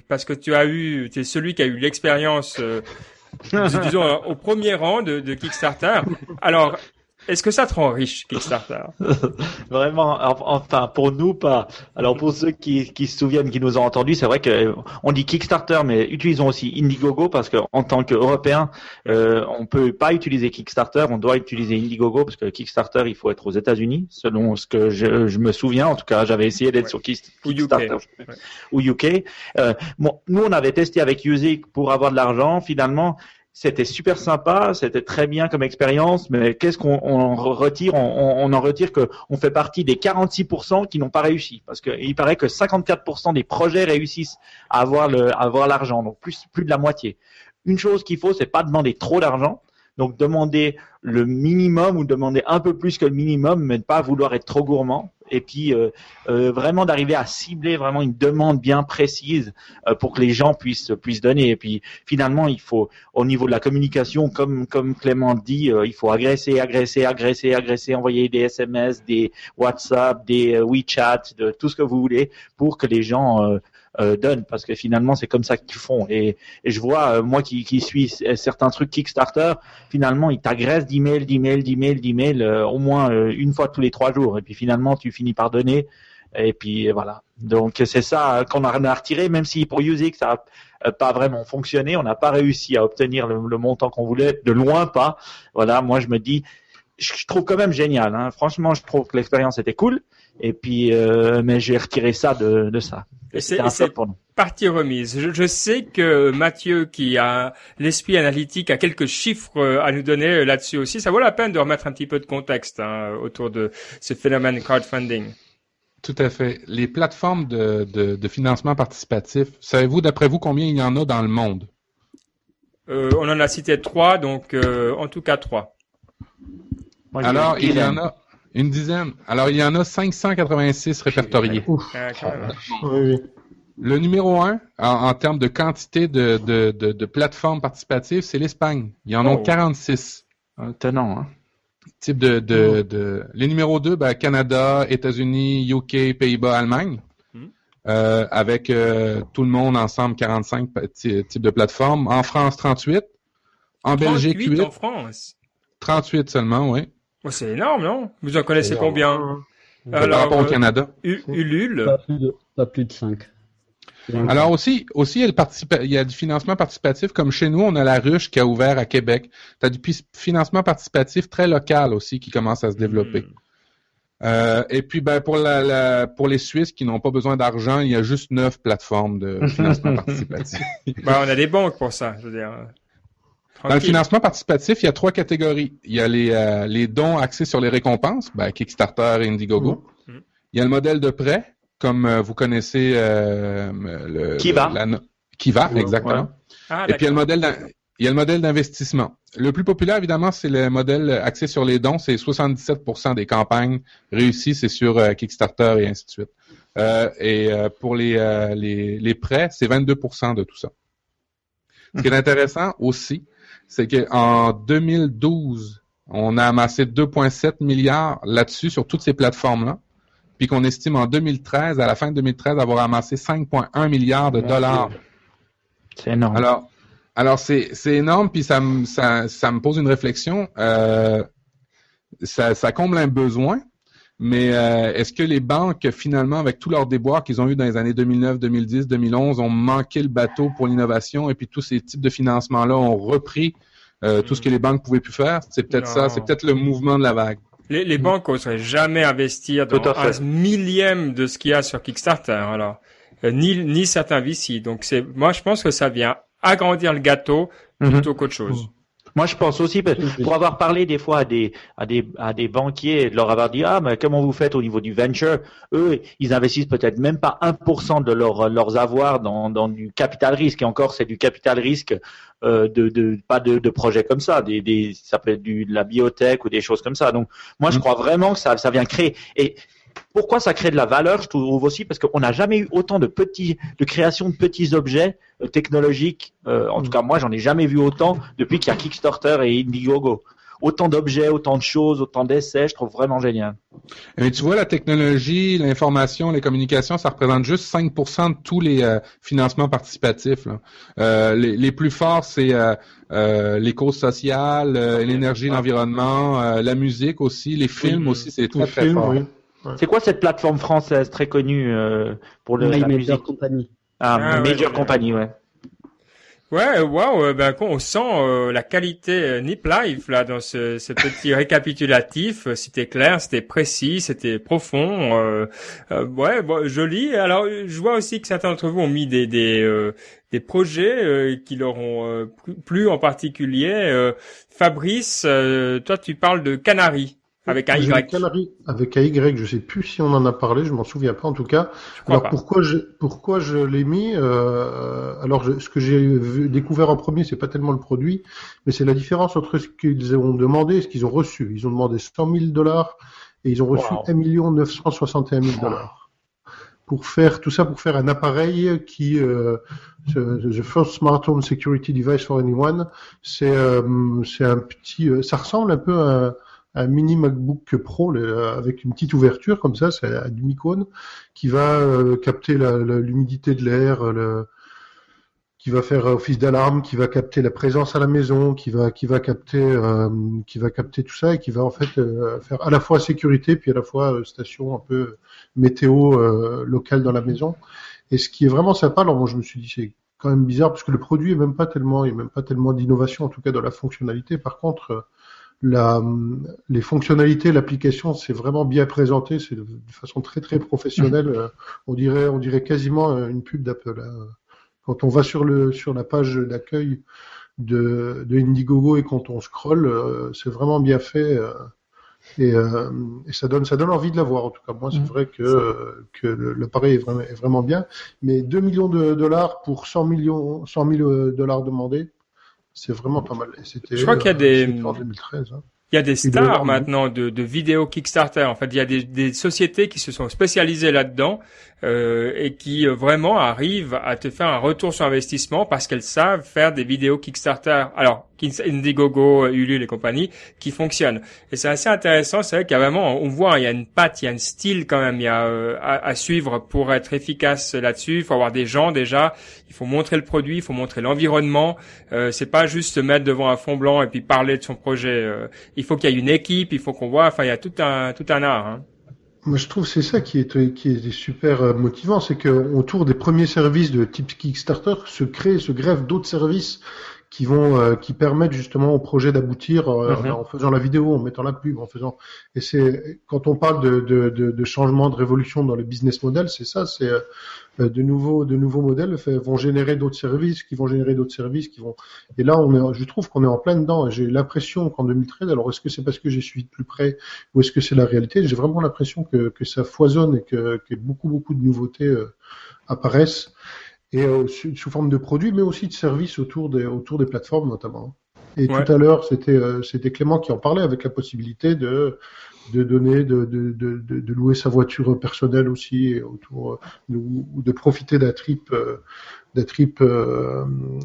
parce que tu as eu, tu es celui qui a eu l'expérience. disons au premier rang de, de Kickstarter. Alors, est-ce que ça te rend riche, Kickstarter Vraiment, enfin pour nous pas. Alors pour ceux qui, qui se souviennent, qui nous ont entendus, c'est vrai que on dit Kickstarter, mais utilisons aussi Indiegogo parce qu'en tant qu'Européens, euh, on peut pas utiliser Kickstarter, on doit utiliser Indiegogo parce que Kickstarter, il faut être aux États-Unis, selon ce que je, je, me souviens. En tout cas, j'avais essayé d'être sur Kickstarter ou UK. Euh, bon, nous, on avait testé avec Usic pour avoir de l'argent. Finalement, c'était super sympa, c'était très bien comme expérience, mais qu'est-ce qu'on on retire? On, en retire que on fait partie des 46% qui n'ont pas réussi, parce qu'il paraît que 54% des projets réussissent à avoir le, à avoir l'argent, donc plus plus de la moitié. Une chose qu'il faut, c'est pas demander trop d'argent, donc demander le minimum ou demander un peu plus que le minimum, mais ne pas vouloir être trop gourmand. Et puis euh, euh, vraiment d'arriver à cibler vraiment une demande bien précise euh, pour que les gens puissent puissent donner. Et puis finalement, il faut au niveau de la communication, comme comme Clément dit, il faut agresser, agresser, agresser, agresser, envoyer des SMS, des WhatsApp, des WeChat, de tout ce que vous voulez pour que les gens euh, donnent parce que finalement c'est comme ça qu'ils font. Et, et je vois euh, moi qui, qui suis certains trucs Kickstarter finalement ils t'agressent d'emails d'emails d'emails d'emails euh, au moins euh, une fois tous les trois jours. Et puis finalement tu finis par donner. Et puis voilà. Donc c'est ça qu'on a, retiré même si pour Usix ça a pas vraiment fonctionné. On n'a pas réussi à obtenir le, le montant qu'on voulait de loin pas. Voilà moi je me dis je trouve quand même génial hein. franchement je trouve que l'expérience était cool et puis mais j'ai retiré ça de, de ça c'est partie remise. Je, sais que Mathieu, qui a l'esprit analytique, a quelques chiffres euh, à nous donner euh, là-dessus aussi. Ça vaut la peine de remettre un petit peu de contexte hein, autour de ce phénomène crowdfunding. Tout à fait. Les plateformes de, de, financement participatif, savez-vous, d'après vous, combien il y en a dans le monde? Euh, on en a cité trois, donc en tout cas trois. Alors, il y en a une dizaine. Alors, il y en a 586 répertoriés. Ah, Le numéro un, en, termes de quantité de, de, de, plateformes participatives, c'est l'Espagne. Il y en a 46. Tenant, hein? Type de, de, oh. de... Les numéros 2, ben, Canada, États-Unis, UK, Pays-Bas, Allemagne. Hmm. Euh, avec euh, tout le monde ensemble, 45 types de plateformes. En France, 38. En Belgique, 8. en France. 38 seulement, oui. Oh, c'est énorme, non? Vous en connaissez combien? Alors, Par rapport au euh, Canada Ulule pas plus, de, pas plus de 5. Alors aussi, aussi il, y a il y a du financement participatif, comme chez nous, on a la ruche qui a ouvert à Québec. Tu as du financement participatif très local aussi qui commence à se développer. Hmm. Euh, et puis ben pour la, la pour les Suisses qui n'ont pas besoin d'argent, il y a juste neuf plateformes de financement participatif. ben, on a des banques pour ça, je veux dire. Dans le financement participatif, il y a trois catégories. Il y a les, euh, les dons axés sur les récompenses, ben, Kickstarter et Indiegogo. Mm. Mm. Il y a le modèle de prêt, comme euh, vous connaissez euh, le, Kiva. Kiva, exactement. Ah, et puis il y a le modèle il y a le modèle d'investissement. Le plus populaire, évidemment, c'est le modèle axé sur les dons. C'est 77% des campagnes réussies, c'est sur Kickstarter et ainsi de suite. et pour les, les, les prêts, c'est 22% de tout ça. Ce qui est intéressant aussi, c'est qu'en 2012, on a amassé 2,7 milliards là-dessus sur toutes ces plateformes-là, puis qu'on estime en 2013, à la fin de 2013, avoir amassé 5,1 milliards de dollars. C'est énorme. Alors, alors c'est, c'est énorme, puis ça, me, ça, ça me pose une réflexion. Euh, ça, ça comble un besoin, mais euh, est-ce que les banques, finalement, avec tous leurs déboires qu'ils ont eu dans les années 2009, 2010, 2011, ont manqué le bateau pour l'innovation et puis tous ces types de financements-là ont repris euh, tout ce que les banques pouvaient plus faire? C'est peut-être ça, c'est peut-être le mouvement de la vague. Les, les banques n'oseraient jamais investir dans un millième de ce qu'il y a sur Kickstarter, alors euh, ni ni certains VC. Donc c'est, moi je pense que ça vient agrandir le gâteau mhm. plutôt qu'autre chose. Moi, je pense aussi, pour avoir parlé des fois à des, à des, à des banquiers, de leur avoir dit, ah, mais comment vous faites au niveau du venture? Eux, ils investissent peut-être même pas 1% de leur, leurs avoirs dans, dans du capital risque. Et encore, c'est du capital risque, euh, de, de, pas de, de projets comme ça. Des, des, ça peut être du, de la biotech ou des choses comme ça. Donc, moi, je mmh. crois vraiment que ça, ça vient créer. Et, pourquoi ça crée de la valeur, je trouve aussi, parce qu'on n'a jamais eu autant de petits, de création de petits objets euh, technologiques. Euh, en tout cas, moi, j'en ai jamais vu autant depuis qu'il y a Kickstarter et Indiegogo. Autant d'objets, autant de choses, autant d'essais, je trouve vraiment génial. Mais tu vois, la technologie, l'information, les communications, ça représente juste 5% de tous les euh, financements participatifs. Les, les, plus forts, c'est les causes sociales, l'énergie, l'environnement, la musique aussi, les films aussi, c'est très, très fort. C'est quoi cette plateforme française très connue euh, pour le, la Major Company Ah, ah Major Company, ouais. Ouais, waouh, ben on sent euh, la qualité euh, Nip Life là dans ce, ce petit récapitulatif. C'était clair, c'était précis, c'était profond. Euh, euh, ouais, bon, joli. Alors, je vois aussi que certains d'entre vous ont mis des des, des projets qui leur ont plu, en particulier. Fabrice, toi, tu parles de Canary. Avec un Y. avec un Y, je sais plus si on en a parlé, je m'en souviens pas en tout cas. Alors pourquoi je pourquoi je l'ai mis euh, Alors ce que j'ai découvert en premier, c'est pas tellement le produit, mais c'est la différence entre ce qu'ils ont demandé et ce qu'ils ont reçu. Ils ont demandé 100 000 dollars et ils ont reçu 1 961 000 dollars pour faire tout ça pour faire un appareil qui euh, the first smart home security device for anyone. C'est euh, c'est un petit, euh, ça ressemble un peu à un mini MacBook Pro avec une petite ouverture comme ça, c'est un demi-cône qui va euh, capter l'humidité de l'air, qui va faire office d'alarme, qui va capter la présence à la maison, qui va qui va capter euh, qui va capter tout ça et qui va en fait euh, faire à la fois sécurité puis à la fois station un peu météo locale dans la maison. Et ce qui est vraiment sympa, alors moi je me suis dit c'est quand même bizarre parce que le produit est même pas tellement, il n'y a même pas tellement d'innovation en tout cas dans la fonctionnalité. Par contre la, les fonctionnalités, l'application, c'est vraiment bien présenté, c'est de, façon très très professionnelle. Euh, on dirait, on dirait quasiment euh, une pub d'Apple. Hein. Quand on va sur le sur la page d'accueil de, de Indiegogo et quand on scrolle, euh, c'est vraiment bien fait et, et, ça donne ça donne envie de l'avoir. En tout cas, moi, c'est mm. vrai que que l'appareil est vraiment, est vraiment bien. Mais 2 millions de dollars pour 100 millions 100 000 dollars demandés c'est vraiment pas mal. Je crois qu'il y a des. En 2013. Hein. Il y a des stars maintenant de, de vidéos Kickstarter. En fait, il y a des, des sociétés qui se sont spécialisées là-dedans euh, et qui euh, vraiment arrivent à te faire un retour sur investissement parce qu'elles savent faire des vidéos Kickstarter. Alors, Indiegogo, Ulule et compagnie, qui fonctionnent. Et c'est assez intéressant, c'est vrai qu'il y a vraiment, on voit, il y a une patte, il y a un style quand même, il y a euh, à, suivre pour être efficace là-dessus. Il faut avoir des gens déjà, il faut montrer le produit, il faut montrer l'environnement. Euh, c'est pas juste se mettre devant un fond blanc et puis parler de son projet. Euh, il faut qu'il y ait une équipe, il faut qu'on voit, enfin il y a tout un tout un art. Hein. Moi, je trouve c'est ça qui est qui est super euh, motivant, c'est que autour des premiers services de type Kickstarter se créent, se grèvent d'autres services qui vont euh, qui permettent justement au projet d'aboutir euh, mhm. en faisant la vidéo, en mettant la pub, en faisant et c'est quand on parle de, de, de, de, changement de révolution dans le business model, c'est ça, c'est euh, de nouveaux de nouveaux modèles vont générer d'autres services, qui vont générer d'autres services, qui vont et là on est, je trouve qu'on est en plein dedans. J'ai l'impression qu'en 2013, alors est-ce que c'est parce que j'ai suivi de plus près ou est-ce que c'est la réalité J'ai vraiment l'impression que que ça foisonne et que, que beaucoup beaucoup de nouveautés apparaissent et euh, sous, forme de produits, mais aussi de services autour des, autour des plateformes notamment. Et tout à l'heure, c'était euh, c'était Clément qui en parlait avec la possibilité de de donner, de, de, de, de louer sa voiture personnelle aussi, autour ou de, profiter d'un trip, euh, d'un trip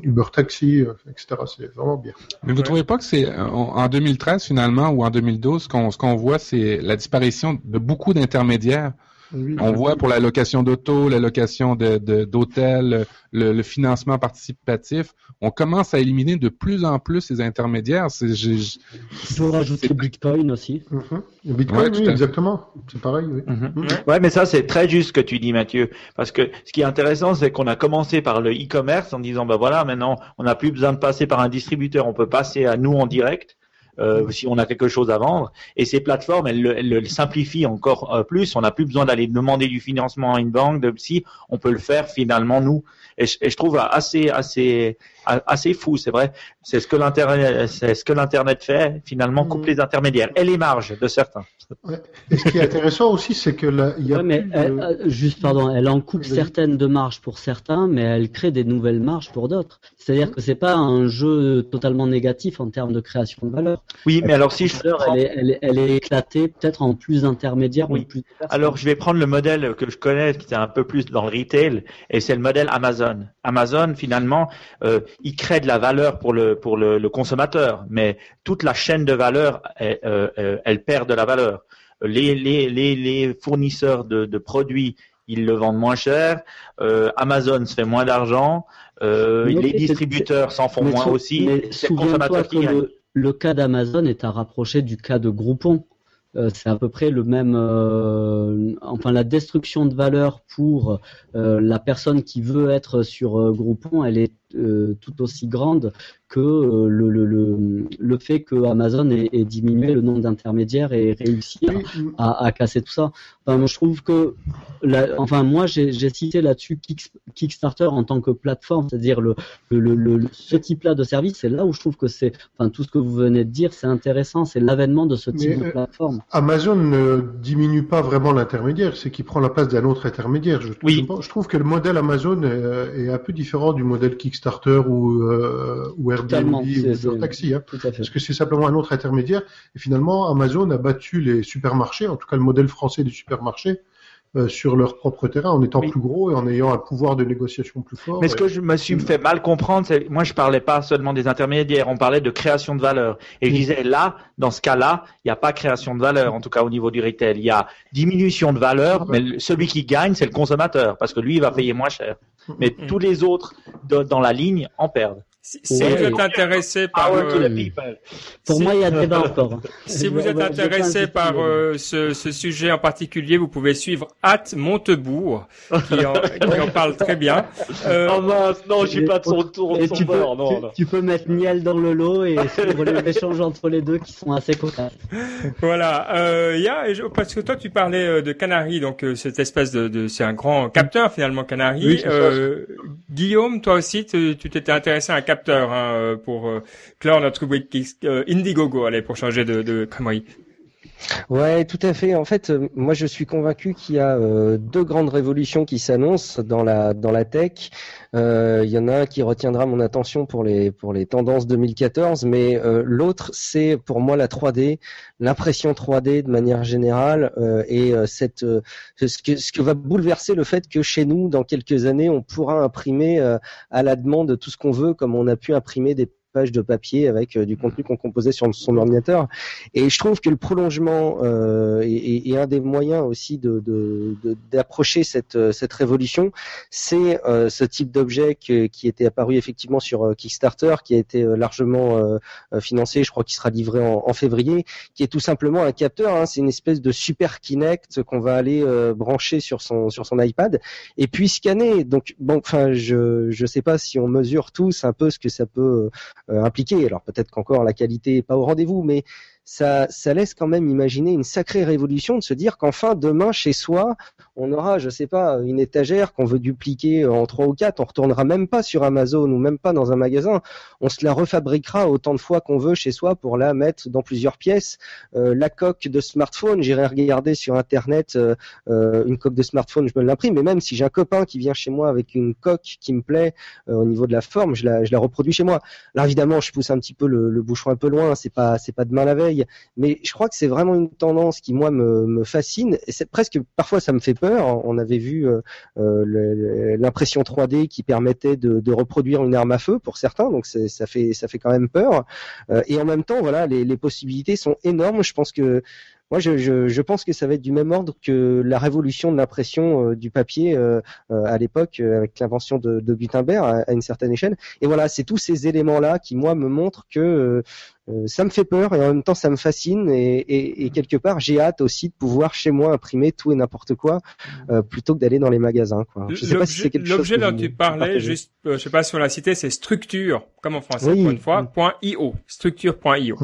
Uber Taxi, etc. C'est vraiment bien. Mais vous ne trouvez pas que c'est en 2013 finalement ou en 2012, ce qu'on ce qu'on voit, c'est la disparition de beaucoup d'intermédiaires on voit pour la location d'auto, la location d'hôtels, le, financement participatif, on commence à éliminer de plus en plus ces intermédiaires. Il faut rajouter Bitcoin aussi. Mm-hmm. Bitcoin, oui, exactement. C'est pareil. Oui. Mm-hmm. Mm-hmm. Ouais, mais ça c'est très juste ce que tu dis, Mathieu, parce que ce qui est intéressant, c'est qu'on a commencé par le e-commerce en disant, ben voilà, maintenant on n'a plus besoin de passer par un distributeur, on peut passer à nous en direct. Euh, si on a quelque chose à vendre. Et ces plateformes, elles, le simplifient encore euh, plus. On n'a plus besoin d'aller demander du financement à une banque, de si on peut le faire finalement nous. Et je, et je trouve assez assez assez fou, c'est vrai. C'est ce que l'internet c'est ce que l'internet fait finalement coupe mm. les intermédiaires et les marges de certains. Ouais. Et ce qui est intéressant aussi, c'est que là, il y a mais euh, juste pardon, elle en coupe certaines de marges pour certains, mais elle crée des nouvelles marges pour d'autres. C'est-à-dire que c'est pas un jeu totalement négatif en termes de création de valeur. Oui, mais alors si je elle, est, elle, est, elle, est, éclatée peut-être en plus intermédiaire oui. ou plus. Alors je vais prendre le modèle que je connais, qui est un peu plus dans le retail, et c'est le modèle Amazon. Amazon finalement, euh, il crée de la valeur pour le pour le, le consommateur, mais toute la chaîne de valeur, elle, euh, euh, elle perd de la valeur. Les les les, les fournisseurs de, de produits ils le vendent moins cher. Euh, Amazon se fait moins d'argent. Euh, les distributeurs s'en font moins aussi. Le, le, cas d'Amazon est à rapprocher du cas de Groupon. Euh, c'est à peu près le même, euh, enfin la destruction de valeur pour euh, la personne qui veut être sur Groupon, elle est tout aussi grande que le, le, le, le fait que Amazon ait, ait diminué le nombre d'intermédiaires et réussi à, à, casser tout ça. Enfin, je trouve que, la, enfin moi j'ai cité là-dessus Kickstarter en tant que plateforme, c'est-à-dire le, le, le, ce type-là de service, c'est là où je trouve que c'est, enfin tout ce que vous venez de dire, c'est intéressant, c'est l'avènement de ce type de plateforme. Amazon ne diminue pas vraiment l'intermédiaire, c'est qu'il prend la place d'un autre intermédiaire. Je, oui. je, trouve que le modèle Amazon est, est, un peu différent du modèle Kickstarter ou, euh, ou Airbnb ou Taxi, hein, parce que c'est simplement un autre intermédiaire. Et finalement, Amazon a battu les supermarchés, en tout cas le modèle français des supermarchés, euh, sur leur propre terrain en étant plus gros et en ayant un pouvoir de négociation plus fort. Mais ce que je me suis fait mal comprendre, c'est moi je parlais pas seulement des intermédiaires, on parlait de création de valeur. Et je disais là, dans ce cas-là, il n'y a pas création de valeur, en tout cas au niveau du retail. Il y a diminution de valeur, mais celui qui gagne, c'est le consommateur, parce que lui, il va payer moins cher. Mais tous les autres dans la ligne en perdent. Si, vous êtes intéressé par euh, pour moi il y a débat encore. Si vous êtes intéressé par euh, ce, ce, sujet en particulier, vous pouvez suivre At Montebourg qui en, qui en parle très bien. Euh, oh mince, non, j'ai pas de son tour. tu, peux, non, tu, tu, peux mettre Niel dans le lot et suivre les échanges entre les deux qui sont assez cocasses. Voilà, y a parce que toi tu parlais de Canary, donc cette espèce de, de c'est un grand capteur finalement Canary. Oui, Guillaume, toi aussi tu t'étais intéressé à un capteur capteur hein, euh, pour euh, clore notre rubrique euh, Indiegogo, allez, pour changer de, de crèmerie. Ouais, tout à fait. En fait, moi, je suis convaincu qu'il y a deux grandes révolutions qui s'annoncent dans la dans la tech. Il y en a un qui retiendra mon attention pour les pour les tendances 2014, mais l'autre, c'est pour moi la 3D, l'impression 3D de manière générale, et cette ce que ce que va bouleverser le fait que chez nous, dans quelques années, on pourra imprimer à la demande tout ce qu'on veut, comme on a pu imprimer des de papier avec euh, du contenu qu'on composait sur son ordinateur. Et je trouve que le prolongement euh, est, un des moyens aussi de d'approcher cette euh, cette révolution, c'est ce type d'objet qui était apparu effectivement sur Kickstarter, qui a été largement financé, je crois qu'il sera livré en, février, qui est tout simplement un capteur. Hein, c'est une espèce de super Kinect qu'on va aller brancher sur son sur son iPad et puis scanner. Donc bon, enfin je je sais pas si on mesure tous un peu ce que ça peut euh, impliqués. Alors peut-être qu'encore la qualité est pas au rendez-vous, mais ça, ça laisse quand même imaginer une sacrée révolution de se dire qu'enfin demain chez soi, on aura, je sais pas, une étagère qu'on veut dupliquer en trois ou quatre, on retournera même pas sur Amazon ou même pas dans un magasin, on se la refabriquera autant de fois qu'on veut chez soi pour la mettre dans plusieurs pièces. Euh, la coque de smartphone, j'irai regarder sur internet euh, euh, une coque de smartphone, je me l'imprime, mais même si j'ai un copain qui vient chez moi avec une coque qui me plaît au niveau de la forme, je la, je la reproduis chez moi. Là évidemment, je pousse un petit peu le, le bouchon un peu loin, c'est pas c'est pas demain la veille mais je crois que c'est vraiment une tendance qui moi me, fascine. C'est presque parfois ça me fait peur. On avait vu euh, euh l'impression 3D qui permettait de, reproduire une arme à feu pour certains, donc ça fait ça fait quand même peur. Euh, et en même temps, voilà, les, possibilités sont énormes. Je pense que moi, je, pense que ça va être du même ordre que la révolution de l'impression du papier à l'époque, avec l'invention de, Gutenberg à, une certaine échelle. Et voilà, c'est tous ces éléments-là qui, moi, me montrent que ça me fait peur et en même temps, ça me fascine. Et, et, et quelque part, j'ai hâte aussi de pouvoir chez moi imprimer tout et n'importe quoi plutôt que d'aller dans les magasins. Quoi. Je sais pas si c'est quelque chose. L'objet dont tu parlais, juste, je sais pas si on l'a cité, c'est structure, comme en français, oui. une fois, .io, structure.io.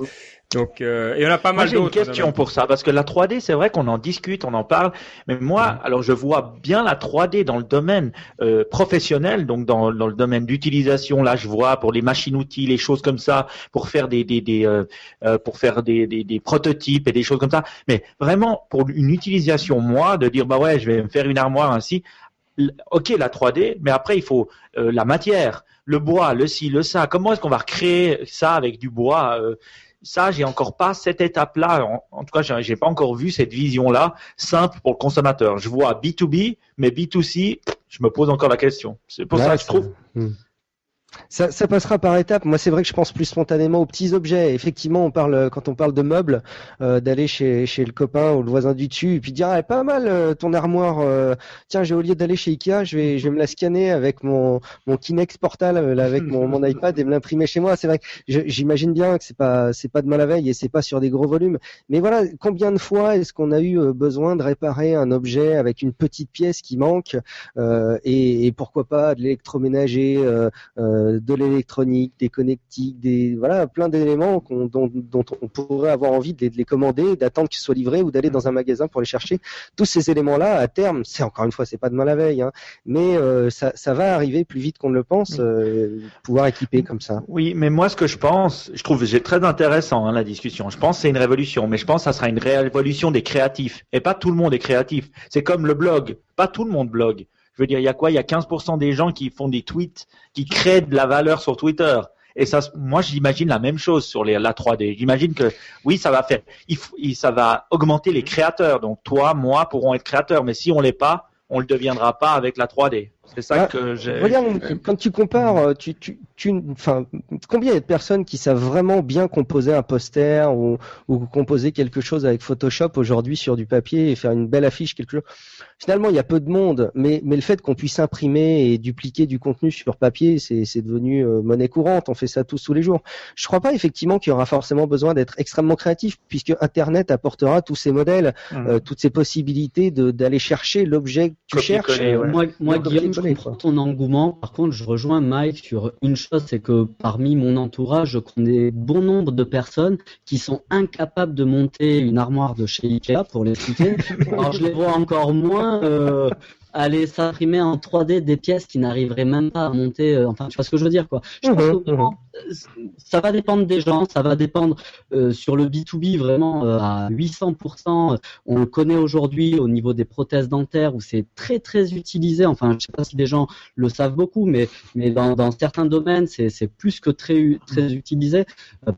Donc, euh, il y en a pas mal d'autres. J'ai une question pour ça, parce que la 3D, c'est vrai qu'on en discute, on en parle, mais moi, alors je vois bien la 3D dans le domaine euh, professionnel, donc dans, dans le domaine d'utilisation. Là, je vois pour les machines-outils, les choses comme ça, pour faire des, des, des euh, euh pour faire des, des, des, prototypes et des choses comme ça. Mais vraiment, pour une utilisation, moi, de dire bah ouais, je vais me faire une armoire ainsi. Ok, la 3D, mais après il faut euh, la matière, le bois, le ci, le ça. Comment est-ce qu'on va recréer ça avec du bois ça, j'ai encore pas cette étape-là. En, tout cas, j'ai pas encore vu cette vision-là simple pour le consommateur. Je vois B2B, mais B2C, je me pose encore la question. C'est pour ça que je trouve. Ça, ça, passera par étapes. Moi, c'est vrai que je pense plus spontanément aux petits objets. Effectivement, on parle quand on parle de meubles, euh, d'aller chez, chez le copain ou le voisin du dessus et puis dire ah, pas mal euh, ton armoire. Euh, tiens, j'ai au lieu d'aller chez Ikea, je vais je vais me la scanner avec mon mon Kinex Portal avec mon, mon iPad et me l'imprimer chez moi. C'est vrai. J'imagine bien que c'est pas c'est pas de mal à veille et c'est pas sur des gros volumes. Mais voilà, combien de fois est-ce qu'on a eu besoin de réparer un objet avec une petite pièce qui manque et, et, pourquoi pas de l'électroménager de l'électronique, des connectiques, des voilà, plein d'éléments dont, dont, on pourrait avoir envie de les, commander, d'attendre qu'ils soient livrés ou d'aller dans un magasin pour les chercher. Tous ces éléments-là, à terme, c'est encore une fois, c'est pas demain la veille, hein, mais euh, ça, ça, va arriver plus vite qu'on ne le pense, euh, pouvoir équiper comme ça. Oui, mais moi, ce que je pense, je trouve c'est très intéressant hein, la discussion. Je pense que c'est une révolution, mais je pense que ça sera une révolution des créatifs. Et pas tout le monde est créatif. C'est comme le blog. Pas tout le monde blogue. Je veux dire, il y a quoi? Il y a 15% des gens qui font des tweets, qui créent de la valeur sur Twitter. Et ça, moi, j'imagine la même chose sur les, la 3D. J'imagine que oui, ça va faire, il, ça va augmenter les créateurs. Donc toi, moi, pourront être créateurs. Mais si on l'est pas, on le deviendra pas avec la 3D. C'est ça que j'ai. Regarde, quand tu compares, euh, tu, tu, tu, enfin, combien il y a de personnes qui savent vraiment bien composer un poster ou, ou composer quelque chose avec Photoshop aujourd'hui sur du papier et faire une belle affiche, quelque chose? Finalement, il y a peu de monde, mais, mais le fait qu'on puisse imprimer et dupliquer du contenu sur papier, c'est, c'est devenu euh, monnaie courante. On fait ça tous tous les jours. Je crois pas effectivement qu'il y aura forcément besoin d'être extrêmement créatif, puisque Internet apportera tous ces modèles, mmh. euh, toutes ces possibilités d'aller chercher l'objet que tu cherches. Moi, moi Guillaume, je comprends ton engouement. Par contre, je rejoins Mike sur une chose, c'est que parmi mon entourage, je connais bon nombre de personnes qui sont incapables de monter une armoire de chez Ikea pour les citer. Alors, je les vois encore moins euh, aller s'imprimer en 3D des pièces qui n'arriveraient même pas à monter. Euh, enfin, tu vois ce que je veux dire, quoi. Je pense mhm, que mhm. euh, ça va dépendre des gens, ça va dépendre euh, sur le B2B vraiment à 800%. On le connaît aujourd'hui au niveau des prothèses dentaires où c'est très très utilisé. Enfin, je sais pas si des gens le savent beaucoup, mais mais dans, dans certains domaines, c'est c'est plus que très très utilisé.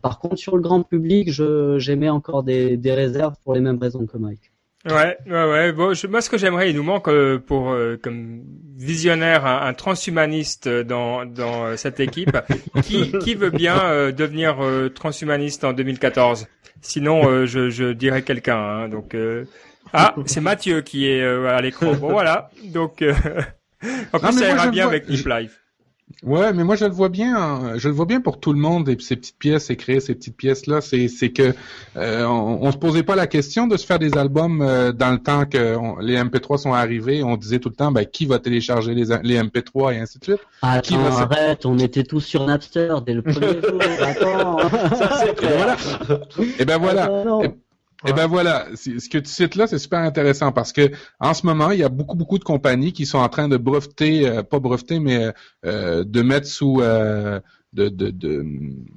par contre, sur le grand public, je j'émets encore des des réserves pour les mêmes raisons que Mike. Ouais, ouais, ouais. Bon, moi, ce que j'aimerais, il nous manque euh, pour euh, comme visionnaire un, transhumaniste dans dans euh, cette équipe. qui qui veut bien devenir transhumaniste en 2014 Sinon, je je dirais quelqu'un. Hein, donc ah, c'est Mathieu qui est à l'écran. Bon, voilà. Donc en plus, ça ira bien avec Nip Life. Ouais, mais moi je le vois bien, hein. je le vois bien pour tout le monde et ces petites pièces et créer ces petites pièces là, c'est c'est que euh, on, se posait pas la question de se faire des albums euh, dans le temps que les MP3 sont arrivés, on disait tout le temps ben qui va télécharger les les MP3 et ainsi de suite. Attends, qui va arrête, on était tous sur Napster dès le premier jour. Attends, ça. Et ben voilà. Et ben voilà. Et eh ben voilà, ce que tu cites là, c'est super intéressant parce que en ce moment, il y a beaucoup beaucoup de compagnies qui sont en train de breveter, euh, pas breveter, mais euh, de mettre sous euh, de, de, de,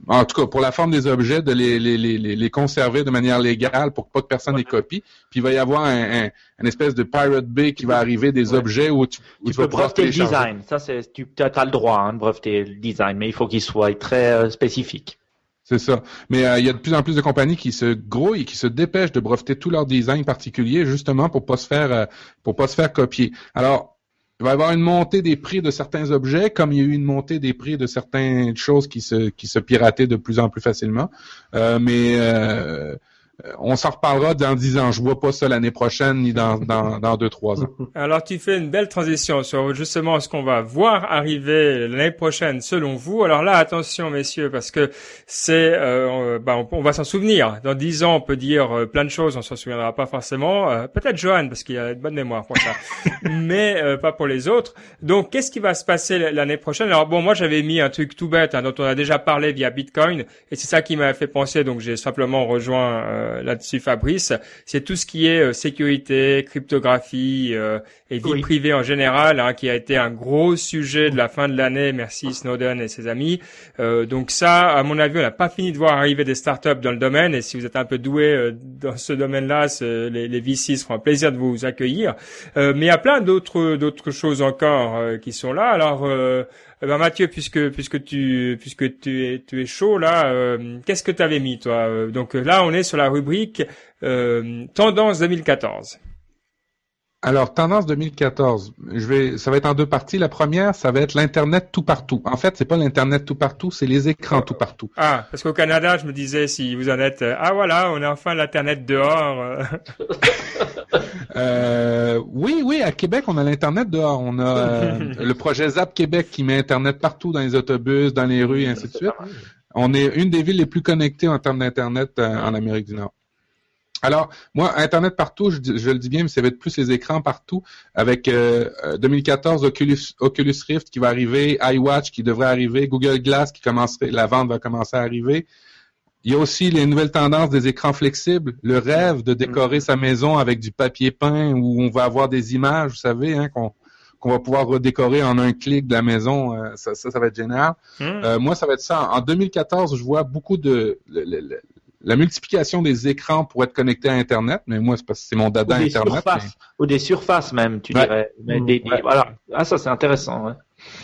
en tout cas pour la forme des objets, de les, les, les, les conserver de manière légale pour que pas de personne les copie. Puis il va y avoir un, un, espèce de Pirate Bay qui va arriver des objets où tu, où tu, peux breveter le design. Ça c'est tu as le droit hein, de breveter le design, mais il faut qu'il soit très spécifique. C'est ça. Mais euh, il y a de plus en plus de compagnies qui se grouillent, qui se dépêchent de breveter tout leur design particulier justement pour pas se faire euh, pour pas se faire copier. Alors, il va y avoir une montée des prix de certains objets, comme il y a eu une montée des prix de certaines choses qui se qui se pirataient de plus en plus facilement. Euh, mais euh, on s'en reparlera dans dix ans. Je vois pas ça l'année prochaine ni dans, dans, dans deux, trois ans. Alors tu fais une belle transition sur justement ce qu'on va voir arriver l'année prochaine selon vous. Alors là, attention messieurs, parce que c'est, euh, bah, on, va s'en souvenir. Dans dix ans, on peut dire euh, plein de choses, on s'en souviendra pas forcément. Peut-être Johan, parce qu'il a une bonne mémoire pour ça, mais pas pour les autres. Donc qu'est-ce qui va se passer l'année prochaine? Alors bon, moi j'avais mis un truc tout bête hein, dont on a déjà parlé via Bitcoin, et c'est ça qui m'a fait penser. Donc j'ai simplement rejoint euh, là-dessus, Fabrice, c'est tout ce qui est euh, sécurité, cryptographie euh, et vie privée en général, hein, qui a été un gros sujet de la fin de l'année. Merci Snowden et ses amis. donc ça, à mon avis, on n'a pas fini de voir arriver des startups dans le domaine. Et si vous êtes un peu doué dans ce domaine-là, les, les VC seront un plaisir de vous accueillir. mais il y a plein d'autres d'autres choses encore qui sont là. Alors eh ben Mathieu, puisque puisque tu puisque tu es chaud là, euh, qu'est-ce que tu avais mis toi? Euh, Donc là, on est sur la rubrique euh, tendance 2014. Alors, tendance 2014, je vais, ça va être en deux parties. La première, ça va être l'Internet tout partout. En fait, c'est pas l'Internet tout partout, c'est les écrans tout partout. Ah, parce qu'au Canada, je me disais, si vous en êtes, euh, ah voilà, on a enfin l'Internet dehors. euh. Oui, oui, à Québec, on a l'Internet dehors. On a euh, le projet Zap Québec qui met Internet partout dans les autobus, dans les rues et ainsi de suite. On est une des villes les plus connectées en termes d'Internet euh, en Amérique du Nord. Alors, moi, Internet partout, je, je le dis bien, mais ça va être plus les écrans partout, avec euh, euh, 2014 Oculus, Oculus Rift qui va arriver, iWatch qui devrait arriver, Google Glass qui commencerait, la vente va commencer à arriver. Il y a aussi les nouvelles tendances des écrans flexibles, le rêve de décorer sa maison avec du papier peint où on va avoir des images, vous savez, hein, qu'on qu'on va pouvoir redécorer en un clic de la maison. euh, ça, ça, ça va être génial. Hmm. Euh, moi, ça va être ça. En 2014, je vois beaucoup de le- le- le- la multiplication des écrans pour être connecté à Internet. Mais moi, c'est parce que c'est mon Ou dada des Internet. surfaces, ou des surfaces même, tu Ouais. dirais. Mais Mmh, des- des- ouais. voilà. Ah, ça c'est intéressant. ouais.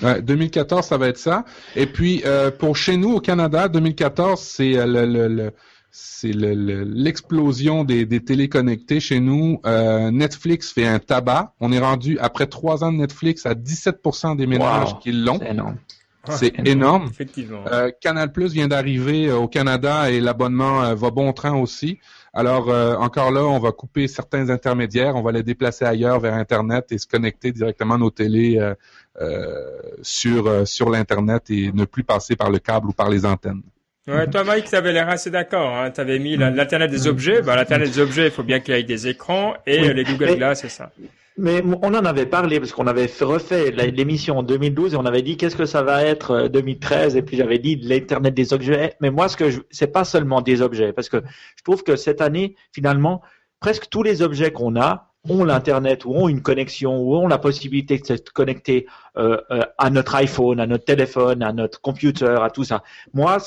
mais- ouais, 2014, ça va être ça. Et puis, euh, pour chez nous au Canada, 2014, c'est euh, le, le- le- c'est le- le- l'explosion des, des télés connectées chez nous. Euh, Netflix fait un tabac. On est rendu, après trois ans de Netflix, à 17% des ménages Wow. qui l'ont. C'est énorme. C'est énorme. Effectivement. Euh, Canal Plus vient d'arriver euh, au Canada et l'abonnement euh, va bon train aussi. Alors euh, encore là, on va couper certains intermédiaires, on va les déplacer ailleurs vers Internet et se connecter directement à nos télés euh, euh, sur euh, sur l'internet et ne plus passer par le câble ou par les antennes. Ouais, toi, Mike, t'avais l'air assez d'accord. Hein. T'avais mis la- l'Internet des objets. Bah, l'Internet des objets, il faut bien qu'il y ait des écrans et Oui. les Google Glass, c'est ça. Mais on en avait parlé parce qu'on avait fait- refait l'émission en 2012 et on avait dit qu'est-ce que ça va être euh, 2013 et puis j'avais dit l'internet des objets. Mais moi, ce que je, c'est pas seulement des objets parce que je trouve que cette année, finalement, presque tous les objets qu'on a ont l'internet ou ont une connexion ou ont la possibilité de se connecter euh, euh, à notre iPhone, à notre téléphone, à notre computer, à tout ça. Moi,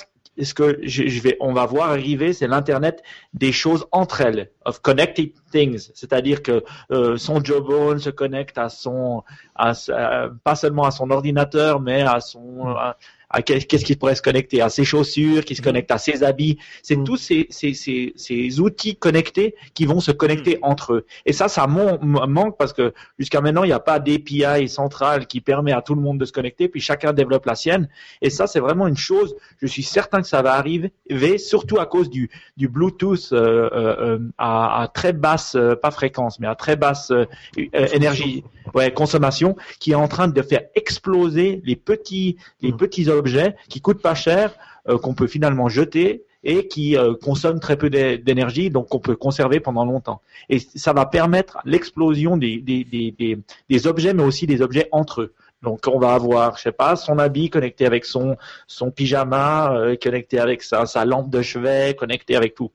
ce- que je, je vais, on va voir arriver, c'est l'internet des choses entre elles, of connected things, c'est-à-dire que euh, son jawbone se connecte à son, à, sa- pas seulement à son ordinateur, mais à son, à, à qu'est- qu'est-ce qui pourrait se connecter, à ses chaussures, qui se connecte à ses habits. C'est Mm. tous ces, ces, ces, ces outils connectés qui vont se connecter entre eux. Et ça, ça manque parce que jusqu'à maintenant, il n'y a pas d'API centrale qui permet à tout le monde de se connecter, puis chacun développe la sienne. Et ça, c'est vraiment une chose. Je suis certain que ça va arriver, surtout à cause du, du Bluetooth euh, euh, euh, à, à très basse, euh, pas fréquence, mais à très basse énergie, ouais, consommation, qui est en train de faire exploser les petits, les Mm. petits objets qui coûtent pas cher, euh, qu'on peut finalement jeter et qui euh, consomment très peu d'é- d'énergie, donc qu'on peut conserver pendant longtemps. Et ça va permettre l'explosion des, objets, mais aussi des objets entre eux. Donc on va avoir, je sais pas, son habit connecté avec son son pyjama, euh, connecté avec sa lampe de chevet, connecté avec tout.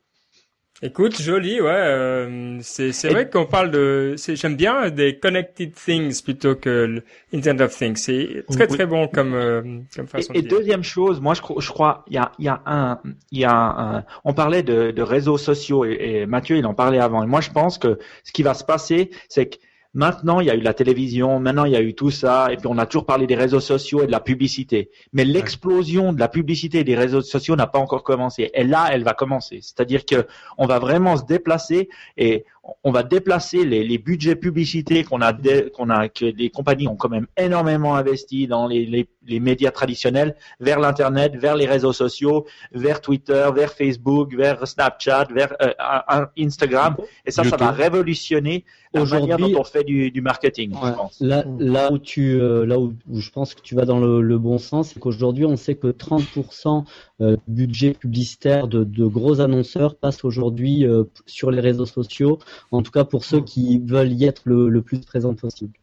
Écoute, joli, ouais. euh, c'est c'est vrai qu'on parle de. c'est- J'aime bien des connected things plutôt que l'Internet of Things. C'est très très bon comme euh, comme façon Et, et de dire. deuxième chose, moi je, je crois, il y a, il y a un, il y a un, on parlait de, de réseaux sociaux et, et Mathieu il en parlait avant. Et moi je pense que ce qui va se passer, c'est que maintenant il y a eu la télévision, maintenant il y a eu tout ça, et puis on a toujours parlé des réseaux sociaux et de la publicité. Mais l'explosion de la publicité et des réseaux sociaux n'a pas encore commencé. Et là, elle va commencer. C'est-à-dire que on va vraiment se déplacer et on va déplacer les, les budgets publicités qu'on a, dé- qu'on a, que les compagnies ont quand même énormément investi dans les, les, les médias traditionnels vers l'internet, vers les réseaux sociaux, vers Twitter, vers Facebook, vers Snapchat, vers euh, Instagram. Et ça, ça va révolutionner la manière Aujourd'hui- dont on fait du, du marketing, Ouais. je pense. Là, là où tu, euh, là où, je pense que tu vas dans le, le bon sens, c'est qu'aujourd'hui, on sait que 30% euh, du budget publicitaire de, de gros annonceurs passe aujourd'hui euh, sur les réseaux sociaux. En tout cas, pour ceux qui veulent y être le, plus présent possible.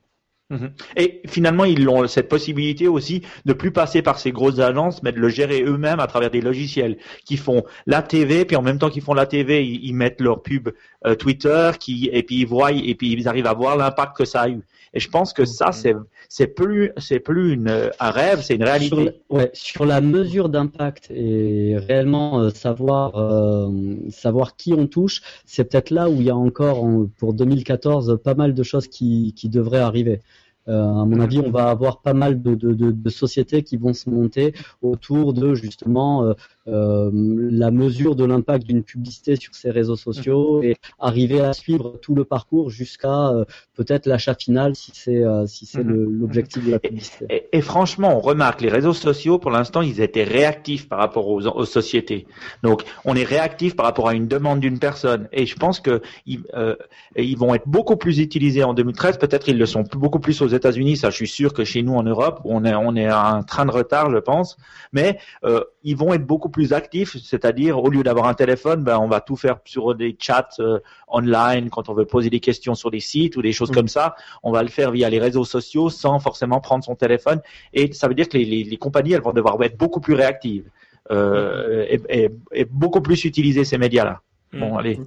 Mhm. Et finalement, ils ont cette possibilité aussi de plus passer par ces grosses agences, mais de le gérer eux-mêmes à travers des logiciels qui font la TV, puis en même temps qu'ils font la TV, ils, mettent leur pub euh, Twitter, et puis ils voient et puis ils arrivent à voir l'impact que ça a eu. Et je pense que ça, c'est c'est plus c'est plus une, un rêve, c'est une Sur réalité. la, ouais, sur la mesure d'impact et réellement euh, savoir euh, savoir qui on touche, c'est peut-être là où il y a encore en- pour 2014 pas mal de choses qui, qui devraient arriver. Euh, à mon avis, on va avoir pas mal de, de, de, de sociétés qui vont se monter autour de justement euh, la mesure de l'impact d'une publicité sur ces réseaux sociaux et arriver à suivre tout le parcours jusqu'à euh, peut-être l'achat final si c'est euh, si c'est Mhm. l'objectif de la publicité. Et, et franchement, on remarque les réseaux sociaux, pour l'instant, ils étaient réactifs par rapport aux, aux sociétés. Donc, on est réactif par rapport à une demande d'une personne. Et je pense que ils, euh, ils vont être beaucoup plus utilisés en 2013. Peut-être ils le sont beaucoup plus aux États-Unis. Ça, je suis sûr que chez nous en Europe, on est on est à un train de retard, je pense. Mais euh, ils vont être beaucoup plus actifs. C'est-à-dire, au lieu d'avoir un téléphone, ben, on va tout faire sur des chats euh, online quand on veut poser des questions sur des sites ou des choses Mhm. comme ça. On va le faire via les réseaux sociaux sans forcément prendre son téléphone. Et ça veut dire que les, les, les compagnies, elles vont devoir être beaucoup plus réactives euh, et, et- et beaucoup plus utiliser ces médias-là. Bon, Mm. allez.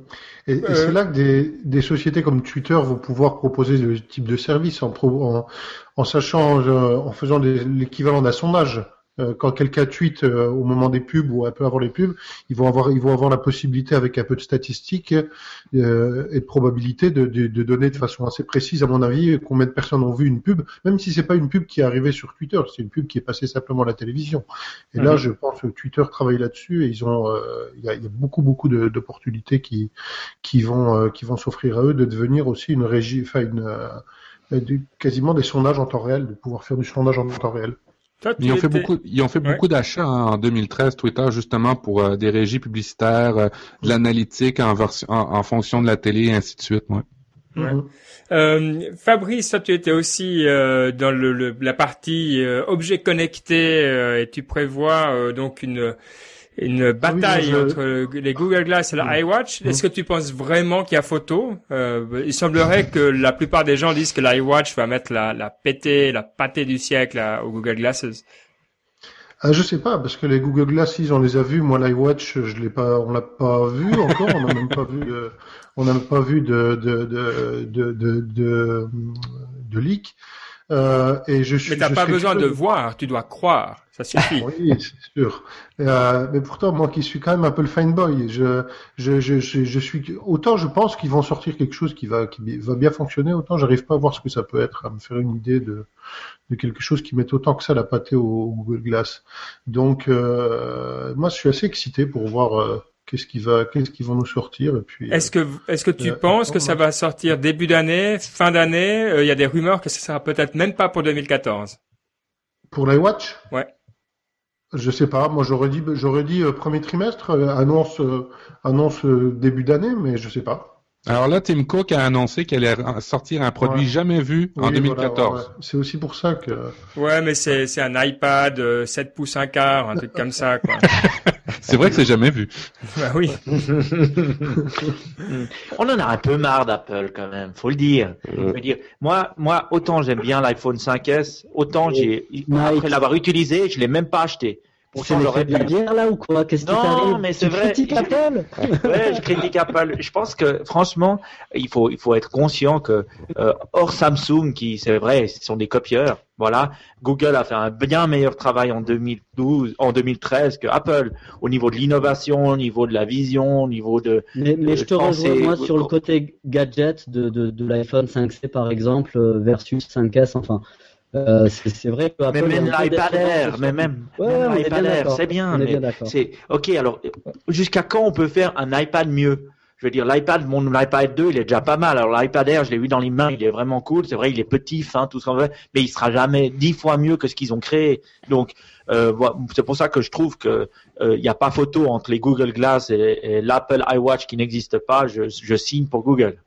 Et, et Euh, c'est là que des, des sociétés comme Twitter vont pouvoir proposer ce type de service en, pro- en, en sachant, euh, en faisant l'équivalent d'un sondage. Euh, quand quelqu'un tweet euh, au moment des pubs ou un peu avant les pubs, ils vont avoir, ils vont avoir la possibilité, avec un peu de statistiques euh, et de probabilité, de, de, de donner de façon assez précise, à mon avis, combien de personnes ont vu une pub, même si c'est pas une pub qui est arrivée sur Twitter, c'est une pub qui est passée simplement à la télévision. Et là, Mhm. je pense que Twitter travaille là-dessus et ils ont, euh, il y, y a beaucoup, beaucoup d'opportunités qui qui vont euh, qui vont s'offrir à eux de devenir aussi une régie, enfin une euh, quasiment des sondages en temps réel, de pouvoir faire du sondage en temps réel. Toi, Ils ont fait beaucoup, ils ont fait Ouais. beaucoup d'achats hein, en 2013, Twitter, justement pour euh, des régies publicitaires, euh, de l'analytique en, version- en, en fonction de la télé et ainsi de suite. Ouais. Ouais. Mhm. Euh, Fabrice, toi tu étais aussi euh, dans le, le- la partie euh, objets connectés euh, et tu prévois euh, donc une une bataille moi, je- entre les Google Glass et la Mhm. iWatch. Est-ce que tu penses vraiment qu'il y a photo euh, Il semblerait que la plupart des gens disent que l'iWatch va mettre la, la pétée, la pâtée du siècle à- aux Google Glasses. Ah, je sais pas parce que les Google Glass, on les a vus. Moi, l'iWatch, je l'ai pas, on l'a pas vu encore. on n'a même pas vu, de, on n'a même pas vu de de de de de, de, de leak. Euh, et je suis. Mais t'as pas besoin de voir, tu dois croire. Ça suffit. Oui, c'est sûr. Euh, mais pourtant, moi qui suis quand même un peu le fanboy, je, je, je, je, je suis autant je pense qu'ils vont sortir quelque chose qui va qui va bien fonctionner, autant j'arrive pas à voir ce que ça peut être, à me faire une idée de de quelque chose qui mette autant que ça la pâtée au, au Google Glass. Donc, euh, moi, je suis assez excité pour voir euh, qu'est-ce qui va, qu'est-ce qu'ils vont nous sortir. Et puis, Est-ce que est-ce que tu Euh, penses que ça va sortir début d'année, fin d'année Euh, Il y a des rumeurs que ça sera peut-être même pas pour 2014. pour l'iWatch, Ouais. je sais pas. Moi, j'aurais dit, j'aurais dit euh, premier trimestre, euh, annonce, euh, annonce début d'année, mais je sais pas. Alors là, Tim Cook a annoncé qu'elle allait sortir un produit Ouais. jamais vu en Oui, 2014. voilà, ouais, ouais. C'est aussi pour ça que. Ouais, mais c'est c'est un iPad euh, 7 pouces un quart, un truc comme ça quoi. C'est vrai que c'est jamais vu. bah oui. On en a un peu marre d'Apple quand même, faut le dire. Je veux dire, moi, moi, autant j'aime bien l'iPhone 5S, autant j'ai, après l'avoir utilisé, je l'ai même pas acheté. C'est Pourtant, l'effet de la bière là ou quoi? Qu'est-ce qui Non, t'arrive? mais c'est Tu vrai. critiques Apple? Ouais, je critique Apple. Je pense que franchement, il faut il faut être conscient que euh, hors Samsung, qui c'est vrai, ce sont des copieurs. Voilà, Google a fait un bien meilleur travail en 2012, en 2013 que Apple au niveau de l'innovation, au niveau de la vision, au niveau de. Mais, mais je te rejoins moi sur le côté gadget de, de, de l'iPhone 5C par exemple euh, versus 5S. Enfin, euh, c'est vrai que Mais Apple même un peu l'iPad Air, mais même, Ouais, même l'iPad Air, c'est bien, mais c'est ok. Alors, jusqu'à quand on peut faire un iPad mieux? Je veux dire, l'iPad, mon iPad 2, il est déjà pas mal. Alors l'iPad Air, je l'ai eu dans les mains, il est vraiment cool. C'est vrai, il est petit, fin, tout ce qu'on veut, mais il sera jamais dix fois mieux que ce qu'ils ont créé. Donc, euh, c'est pour ça que je trouve que euh, il n'y a pas photo entre les Google Glass et, et l'Apple iWatch qui n'existe pas. Je, je signe pour Google.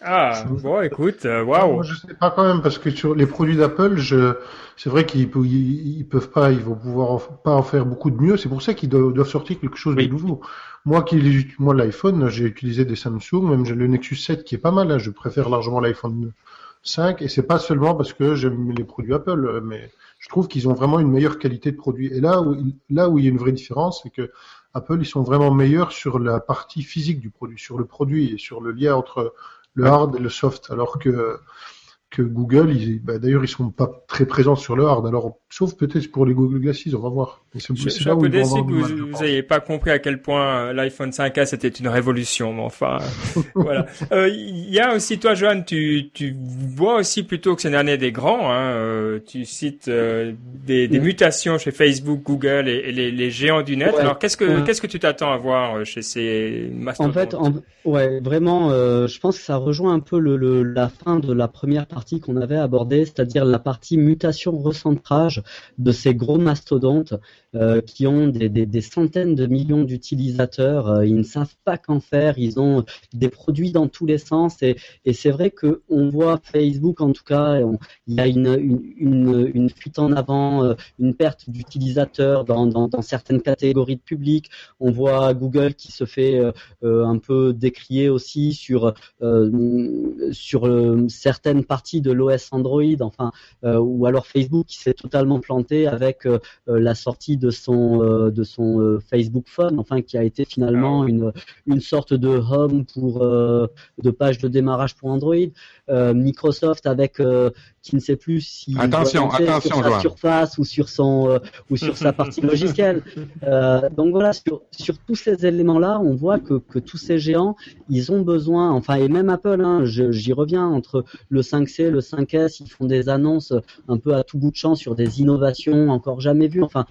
Ah, bon, écoute, euh, Moi, waouh. je sais pas quand même parce que sur les produits d'Apple, je, c'est vrai qu'ils ils, ils peuvent pas, ils vont pouvoir en- pas en faire beaucoup de mieux. C'est pour ça qu'ils doivent, doivent sortir quelque chose Oui. de nouveau. Moi qui, les- moi l'iPhone, j'ai utilisé des Samsung, même j'ai le Nexus 7 qui est pas mal. hein. Je préfère largement l'iPhone 5 et c'est pas seulement parce que j'aime les produits Apple, euh, mais je trouve qu'ils ont vraiment une meilleure qualité de produit. Et là où, là où il y a une vraie différence, c'est que Apple, ils sont vraiment meilleurs sur la partie physique du produit, sur le produit et sur le lien entre le hard et le soft, alors que que Google, ils, bah, d'ailleurs, ils sont pas très présents sur le hard. Alors, sauf peut-être pour les Google Glasses, on va voir. C'est, je, suis un peu déçu que vous n'ayez pas compris à quel point euh, l'iPhone 5S était une révolution. Mais enfin, voilà. Euh, il y a aussi toi, Johan, tu, tu vois aussi plutôt que c'est une année des grands. Hein, euh, tu cites des, des mutations chez Facebook, Google et, les, les, géants du net. Alors, qu'est-ce que qu'est-ce que tu t'attends à voir chez ces mastodontes? En fait, ouais, vraiment, je pense que ça rejoint un peu le, le, la fin de la première partie qu'on avait abordé, c'est-à-dire la partie mutation recentrage de ces gros mastodontes euh, qui ont des, centaines de millions d'utilisateurs. Euh, ils ne savent pas qu'en faire. Ils ont des produits dans tous les sens et, c'est vrai que on voit Facebook en tout cas, il y a une, fuite en avant, euh, une perte d'utilisateurs dans, certaines catégories de public. On voit Google qui se fait un peu décrier aussi sur sur certaines parties de l'OS Android, enfin, ou alors Facebook qui s'est totalement planté avec la sortie de son de son Facebook Phone, enfin, qui a été finalement ah une une sorte de home pour de page de démarrage pour Android. Microsoft avec qui ne sait plus si attention, attention, sur sa surface ou sur son ou sur sa partie logicielle. donc voilà, sur, sur tous ces éléments-là, on voit que, que tous ces géants, ils ont besoin, enfin et même Apple, hein, j'y reviens entre le 5C, le 5S, ils font des annonces un peu à tout bout de champ sur des innovations encore jamais vues. Enfin,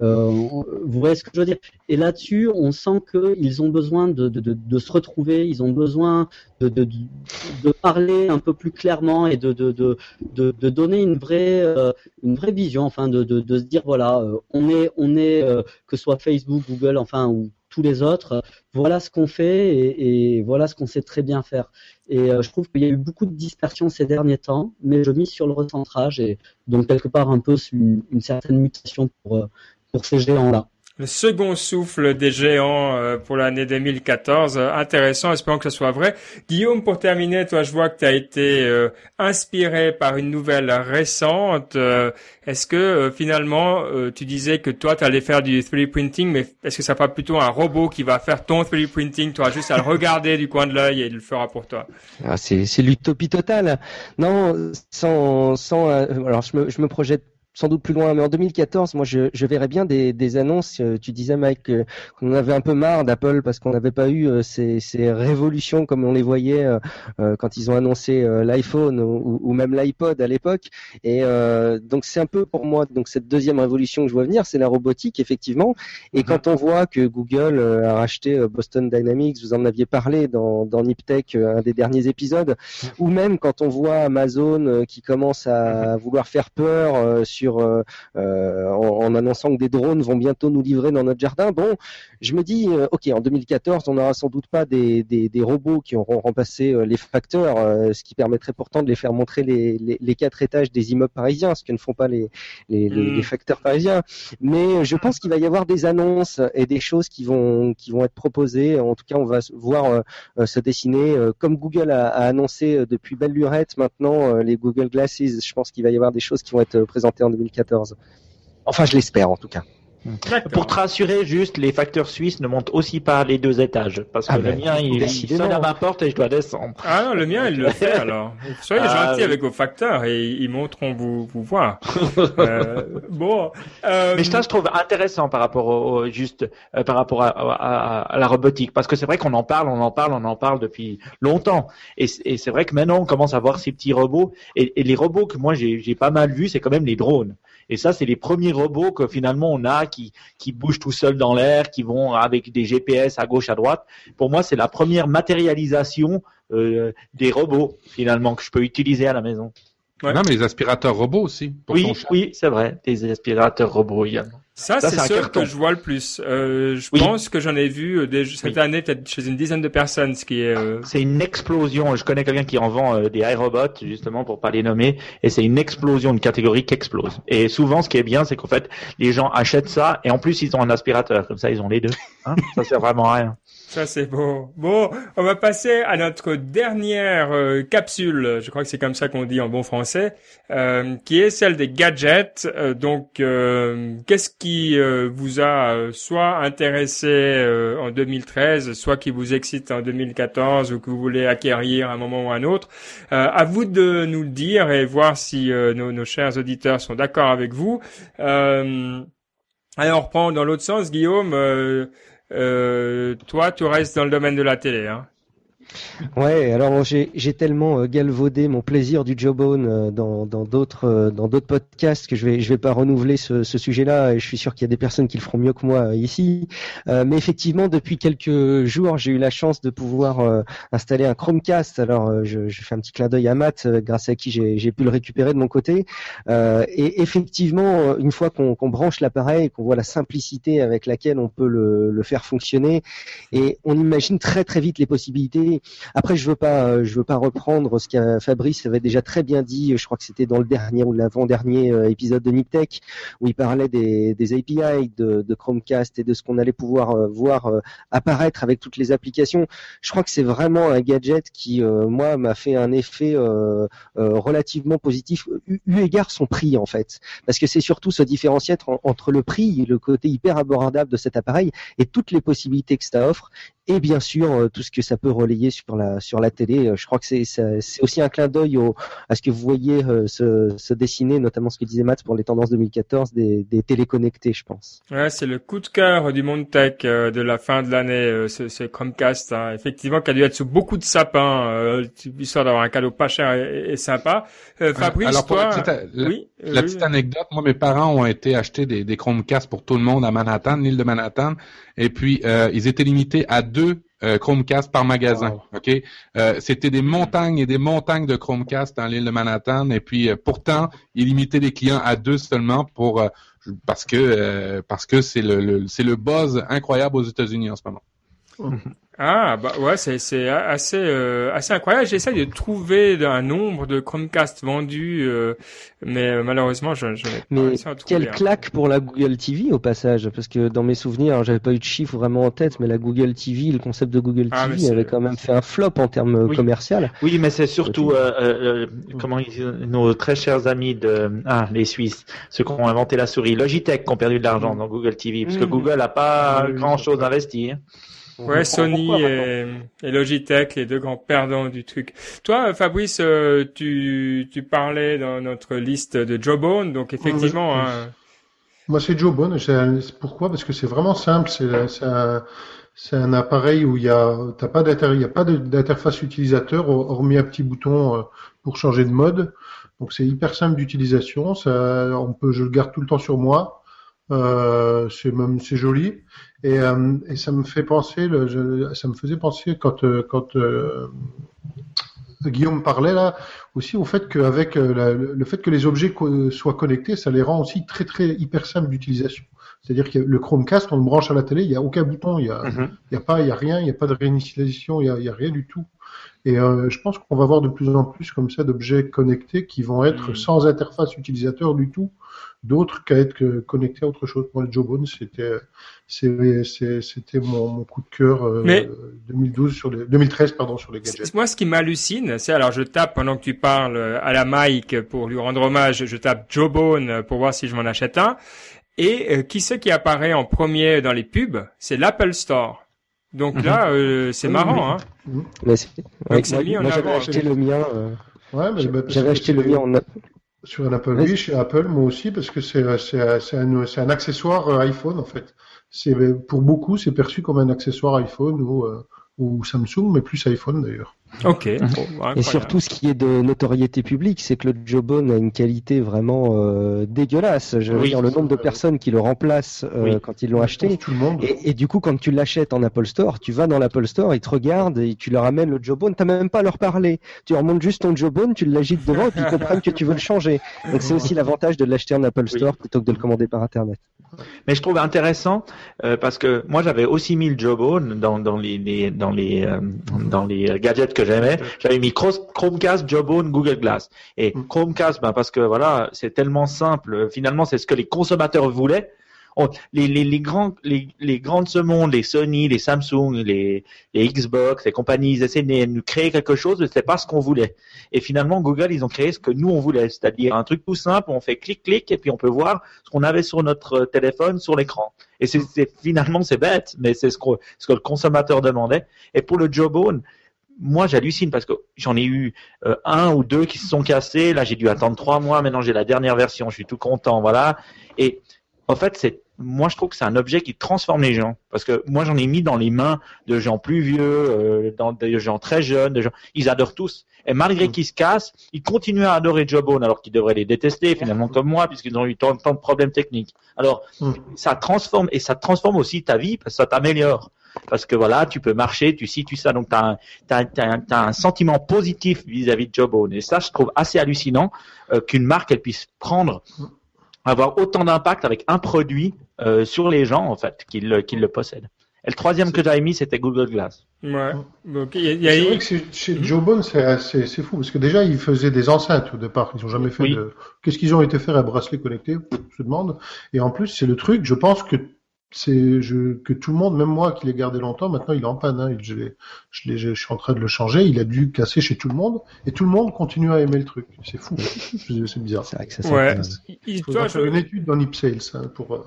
euh, vous voyez ce que je veux dire Et là-dessus, on sent qu'ils ont besoin de, de, de, se retrouver, ils ont besoin de, de, parler un peu plus clairement et de, de, donner une vraie, euh, une vraie vision, enfin, de, se dire voilà, euh, on est, est que ce soit Facebook, Google, enfin, ou tous les autres. Voilà ce qu'on fait et, voilà ce qu'on sait très bien faire. Et euh, je trouve qu'il y a eu beaucoup de dispersion ces derniers temps, mais je mise sur le recentrage et donc quelque part un peu une, certaine mutation pour, euh, pour ces géants-là le second souffle des géants euh, pour l'année 2014. Euh, intéressant, espérons que ce soit vrai. Guillaume, pour terminer, toi, je vois que tu as été euh, inspiré par une nouvelle récente. est-ce que finalement, tu disais que toi, tu allais faire du 3D printing, mais est-ce que ça pas plutôt un robot qui va faire ton 3D printing auras juste à le regarder du coin de l'œil et il le fera pour toi? Ah, c'est, l'utopie totale. Non, sans, sans alors je me, je me projette sans doute plus loin, mais en 2014, moi, je, je verrais bien des, des annonces. Euh, tu disais, Mike, qu'on avait un peu marre d'Apple parce qu'on n'avait pas eu euh, ces, ces, révolutions comme on les voyait euh, quand ils ont annoncé l'iPhone ou, ou, même l'iPod à l'époque. Et donc, c'est un peu pour moi donc cette deuxième révolution que je vois venir, c'est la robotique, effectivement. Et quand on voit que Google a racheté Boston Dynamics, vous en aviez parlé dans, dans Niptech, un des derniers épisodes, ou même quand on voit Amazon qui commence à vouloir faire peur sur euh, euh, en, annonçant que des drones vont bientôt nous livrer dans notre jardin. Bon, je me dis, euh, ok, en 2014, on n'aura sans doute pas des, robots qui auront remplacé les facteurs, ce qui permettrait pourtant de les faire montrer les, quatre étages des immeubles parisiens, ce que ne font pas les, les, facteurs parisiens. Mais je pense qu'il va y avoir des annonces et des choses qui vont qui vont être proposées. En tout cas, on va voir se dessiner comme Google a, a annoncé depuis belle lurette maintenant les Google Glasses. Je pense qu'il va y avoir des choses qui vont être présentées en 2014. Enfin, je l'espère en tout cas. Pour te rassurer, juste, les facteurs suisses ne montent aussi pas les deux étages. Parce que ah le ben, mien, il, sonne à ma porte et je dois descendre. Ah non, le mien, il le fait alors. Soyez ah, gentil avec vos facteurs et ils montreront vous, vous voir. euh, bon. Euh... Mais ça, je trouve intéressant par rapport au, juste, euh, par rapport à, à, à, la robotique. Parce que c'est vrai qu'on en parle, on en parle, on en parle depuis longtemps. Et, et c'est vrai que maintenant, on commence à voir ces petits robots. Et, et les robots que moi, j'ai pas mal vus, c'est quand même les drones. Et ça, c'est les premiers robots que finalement on a qui, qui bougent tout seuls dans l'air, qui vont avec des GPS à gauche, à droite. Pour moi, c'est la première matérialisation euh, des robots finalement que je peux utiliser à la maison. Non, mais les aspirateurs robots aussi. oui, oui, c'est vrai, des aspirateurs robots également. Ça, c'est ce que je vois le plus. Euh, je pense que j'en ai vu euh, cette année peut-être chez une dizaine de personnes, ce qui est. Euh... C'est une explosion. Je connais quelqu'un qui en vend euh, des iRobots justement pour pas les nommer, et c'est une explosion, une catégorie qui explose. Et souvent, ce qui est bien, c'est qu'en fait, les gens achètent ça et en plus ils ont un aspirateur, comme ça ils ont les deux. Hein? Ça sert vraiment à rien. Ça c'est beau. Bon, on va passer à notre dernière euh, capsule, je crois que c'est comme ça qu'on dit en bon français, euh, qui est celle des gadgets. Euh, donc, qu'est-ce qui vous a soit intéressé en 2013, soit qui vous excite en 2014 ou que vous voulez acquérir à un moment ou à un autre À vous de nous le dire et voir si nos, nos, chers auditeurs sont d'accord avec vous. alors, on reprend dans l'autre sens, Guillaume. Euh, toi, tu restes dans le domaine de la télé, hein Ouais, alors j'ai tellement euh, galvaudé mon plaisir du Jawbone euh, dans d'autres euh, dans d'autres podcasts que je vais vais pas renouveler ce, sujet-là et je suis sûr qu'il y a des personnes qui le feront mieux que moi ici. mais effectivement, depuis quelques jours, j'ai eu la chance de pouvoir installer un Chromecast. Alors je, fais un petit clin d'œil à Matt, grâce à qui j'ai pu le récupérer de mon côté. et effectivement, une fois qu'on branche l'appareil, qu'on voit la simplicité avec laquelle on peut le faire fonctionner, et on imagine très très vite les possibilités après, je veux pas, euh, je veux pas reprendre ce que Fabrice avait déjà très bien dit. Je crois que c'était dans le dernier ou l'avant-dernier euh, épisode de Niptech où il parlait des, API de, Chromecast et de ce qu'on allait pouvoir euh, voir apparaître avec toutes les applications. Je crois que c'est vraiment un gadget qui, moi, m'a fait un effet relativement positif eu, égard son prix en fait, parce que c'est surtout ce différenciêtre entre le prix, le côté hyper abordable de cet appareil et toutes les possibilités que ça offre et bien sûr euh, tout ce que ça peut relayer sur la sur la télé. Euh, je crois que c'est c'est aussi un clin d'œil au à ce que vous voyez euh, se, se dessiner, notamment ce que disait Matt pour les tendances 2014 des, des téléconnectés, je pense. Ouais, c'est le coup de cœur du monde tech de la fin de l'année, ce, ce, Chromecast, hein. effectivement, qui a dû être sous beaucoup de sapins, euh, histoire d'avoir un cadeau pas cher et, sympa. Fabrice, Alors, toi, la petite, oui, la petite anecdote, moi mes parents ont été acheter des, des Chromecast pour tout le monde à Manhattan, l'île de Manhattan, et puis euh, ils étaient limités à deux euh, Chromecast par magasin. Ok, euh, c'était des montagnes et des montagnes de Chromecast dans l'île de Manhattan. Et puis euh, pourtant, ils limitaient les clients à deux seulement pour parce que parce que c'est le, le c'est le buzz incroyable aux États-Unis en ce moment. Ah bah ouais c'est c'est assez euh, assez incroyable. J'essaie de trouver un nombre de Chromecast vendus, euh, mais euh, malheureusement je, je n'ai pas réussi à trouver. Quelle claque pour la Google TV au passage, parce que dans mes souvenirs, j'avais pas eu de chiffres vraiment en tête, mais la Google TV, le concept de Google ah, TV avait quand même fait un flop en termes oui. commerciaux. Oui, mais c'est surtout comment nos très chers amis de ah les Suisses, ceux qui ont inventé la souris Logitech, qui ont perdu de l'argent dans Google TV, parce que mmh. Google a pas grand chose investi. Hein. Ouais, Sony et, Logitech, les deux grands perdants du truc. Toi, Fabrice, euh, tu, tu parlais dans notre liste de Jawbone, donc effectivement. Hein... Moi, c'est Jawbone. Pourquoi? Parce que c'est vraiment simple. C'est un, un, appareil où il y a, t'as pas il y a pas d'interface utilisateur hormis un petit bouton euh, pour changer de mode. Donc c'est hyper simple d'utilisation. Ça, on peut, je le garde tout le temps sur moi. Euh, c'est même c'est joli et, euh, et, ça me fait penser le, je, ça me faisait penser quand euh, quand euh, Guillaume parlait là aussi au fait qu'avec le, le fait que les objets soient connectés ça les rend aussi très très hyper simples d'utilisation. C'est-à-dire que le Chromecast on le branche à la télé il y a aucun bouton il y a il y a pas il y a rien il y a pas de réinitialisation il y a, il y a rien du tout. Et euh, je pense qu'on va voir de plus en plus comme ça d'objets connectés qui vont être mm. sans interface utilisateur du tout, d'autres qu'à être connectés à autre chose. Moi, le Jawbone, c'était c'était mon, mon, coup de cœur euh, 2012 sur les 2013 pardon sur les gadgets. Moi, ce qui m'hallucine, c'est alors je tape pendant que tu parles euh, à la mic pour lui rendre hommage, je tape Jawbone pour voir si je m'en achète un. Et euh, qui c'est qui apparaît en premier dans les pubs? C'est l'Apple Store. Donc mhm. là, euh, c'est marrant, hein. Mais moi, j'avais acheté le mien. Euh, ouais, mais bah, j'avais acheté le mien en sur un Apple, oui, chez Apple, moi aussi, parce que c'est un, un accessoire euh, iPhone en fait. C'est pour beaucoup, c'est perçu comme un accessoire iPhone ou ou Samsung, mais plus iPhone d'ailleurs. Ok. et surtout, ce qui est de notoriété publique, c'est que le Jawbone a une qualité vraiment euh, dégueulasse. Je veux dire, le nombre de personnes qui le remplacent euh, quand ils l'ont acheté. Et, et, du coup, quand tu l'achètes en Apple Store, tu vas dans l'Apple Store, ils te regardent et tu leur amènes le Jawbone. T'as même pas à leur parler. Tu leur montres juste ton Jawbone, tu l'agites devant et puis ils comprennent que tu veux le changer. Donc c'est aussi l'avantage de l'acheter en Apple Store plutôt que de le commander par Internet. Mais je trouve intéressant euh, parce que moi j'avais aussi mis le Jawbone dans, dans les, les dans les euh, dans les gadgets que j'aimais. J'avais mis Chromecast, Jawbone, Google Glass. Et mm. Chromecast, ben parce que voilà, c'est tellement simple. Finalement, c'est ce que les consommateurs voulaient. on- les, les, les grands, les, les grands de ce monde, les Sony, les Samsung, les, les Xbox, les compagnies, ils essaient de nous créer quelque chose, mais c'est pas ce qu'on voulait. Et finalement, Google, ils ont créé ce que nous on voulait, c'est-à-dire un truc tout simple, on fait clic clic et puis on peut voir ce qu'on avait sur notre téléphone sur l'écran. Et c'est c'est- finalement c'est bête, mais c'est ce, que- ce que le consommateur demandait. Et pour le Jawbone, moi j'hallucine parce que j'en ai eu euh, un ou deux qui se sont cassés. Là j'ai dû attendre trois mois. Maintenant j'ai la dernière version. Je suis tout content, voilà. Et en fait c'est moi je trouve que c'est un objet qui transforme les gens parce que moi j'en ai mis dans les mains de gens plus vieux, euh, dans des gens très jeunes, de gens ils adorent tous. Et malgré qu'ils se cassent, ils continuent à adorer Jawbone alors qu'ils devraient les détester finalement comme moi puisqu'ils ont eu tant, tant de problèmes techniques. Alors Mm. ça transforme et ça transforme aussi ta vie parce que ça t'améliore. Parce que voilà, tu peux marcher, tu situes ça, donc tu as, un- t'as- t'as un- t'as un sentiment positif vis-à-vis de Jawbone. Et ça, je trouve assez hallucinant euh, qu'une marque elle puisse prendre, avoir autant d'impact avec un produit euh, sur les gens en fait qu'ils le- qu'ils le possèdent. Et le troisième que j'avais mis, c'était Google Glass. Ouais. Donc, y a, il y a- C'est vrai que c'est- chez Jawbone, c'est c'est- c'est fou, parce que déjà, ils faisaient des enceintes au départ. Ils ont jamais fait Oui. de... Qu'est-ce qu'ils ont été faire à bracelet connecté? Je me demande. Et en plus, c'est le truc, je pense que c'est je, que tout le monde, même moi qui l'ai gardé longtemps, maintenant il est en panne. Hein, Il- je, l'ai- je, je suis en train de le changer. Il a dû casser chez tout le monde, et tout le monde continue à aimer le truc. C'est fou. C'est bizarre. C'est vrai que ça ouais. Il- Il toi, je- faire une étude dans Nip Sales hein, pour. euh,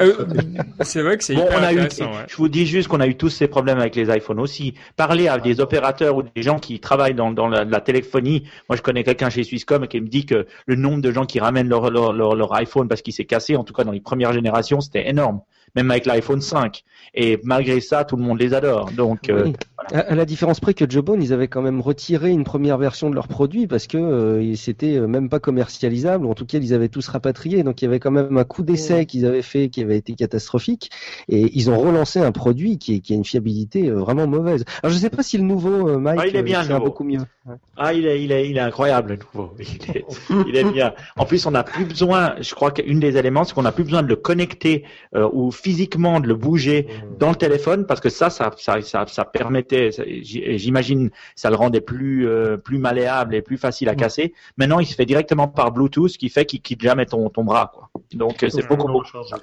Euh, c'est vrai que c'est Bon, on a eu, ouais. je vous dis juste qu'on a eu tous ces problèmes avec les iPhones aussi. Parler à des opérateurs ou des gens qui travaillent dans, dans la, la téléphonie. Moi, je connais quelqu'un chez Swisscom qui me dit que le nombre de gens qui ramènent leur, leur, leur, leur iPhone parce qu'il s'est cassé, en tout cas dans les premières générations, c'était énorme. Même avec l'iPhone 5. Et malgré ça, tout le monde les adore. Donc, euh. À, à la différence près que Jawbone, ils avaient quand même retiré une première version de leur produit parce que euh, c'était euh, même pas commercialisable, ou en tout cas ils avaient tous rapatrié, donc il y avait quand même un coup d'essai qu'ils avaient fait qui avait été catastrophique, et ils ont relancé un produit qui, est- qui a une fiabilité euh, vraiment mauvaise. Alors je sais pas si le nouveau euh, Mike Ah, il est bien, nouveau. beaucoup mieux. Ah, il est, il est, il est incroyable, le nouveau. Il est, il est bien. En plus, on n'a plus besoin, je crois qu'une des éléments, c'est qu'on n'a plus besoin de le connecter euh, ou physiquement de le bouger dans le téléphone parce que ça, ça, ça, ça, ça permettait, j'imagine, ça le rendait plus, euh, plus malléable et plus facile à casser. Maintenant, il se fait directement par Bluetooth, ce qui fait qu'il quitte jamais ton, ton bras, quoi. Donc, euh, c'est beaucoup, Non, beaucoup. changer.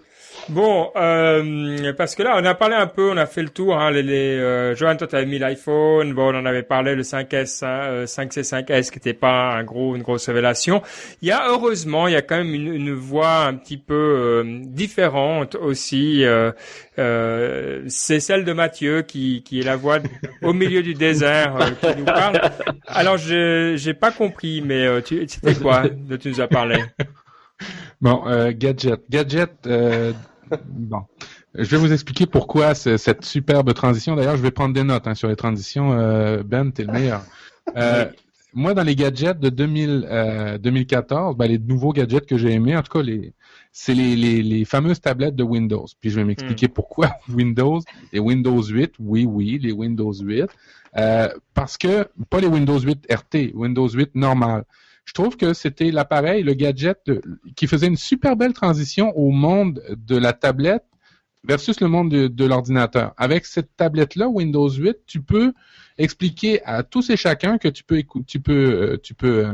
Bon, euh, parce que là, on a parlé un peu, on a fait le tour. Hein, les, les, euh, Johan, toi, t'avais mis l'iPhone. Bon, on en avait parlé, le 5S, hein, euh, 5C, 5S, qui n'était pas un gros, une grosse révélation. Il y a heureusement, il y a quand même une, une voix un petit peu euh, différente aussi. Euh, euh, c'est celle de Mathieu qui, est la voix au milieu du désert euh, qui nous parle. Alors, je j'ai pas compris, mais euh, tu, c'était quoi dont tu nous as parlé? Bon, gadget. Gadget, bon. Je vais vous expliquer pourquoi ce- cette superbe transition. D'ailleurs, je vais prendre des notes hein, sur les transitions. Ben, t'es le meilleur. Moi, dans les gadgets de 2000, euh, 2014, ben, les nouveaux gadgets que j'ai aimés, en tout cas, les, c'est les, les, les fameuses tablettes de Windows. Puis je vais m'expliquer pourquoi Windows et Windows 8. Oui, oui, les Windows 8. Euh, parce que, pas les Windows 8 RT, Windows 8 normal. Je trouve que c'était l'appareil, le gadget qui faisait une super belle transition au monde de la tablette versus le monde de, de l'ordinateur. Avec cette tablette-là, Windows 8, tu peux expliquer à tous et chacun que tu peux tu peux euh, tu peux euh,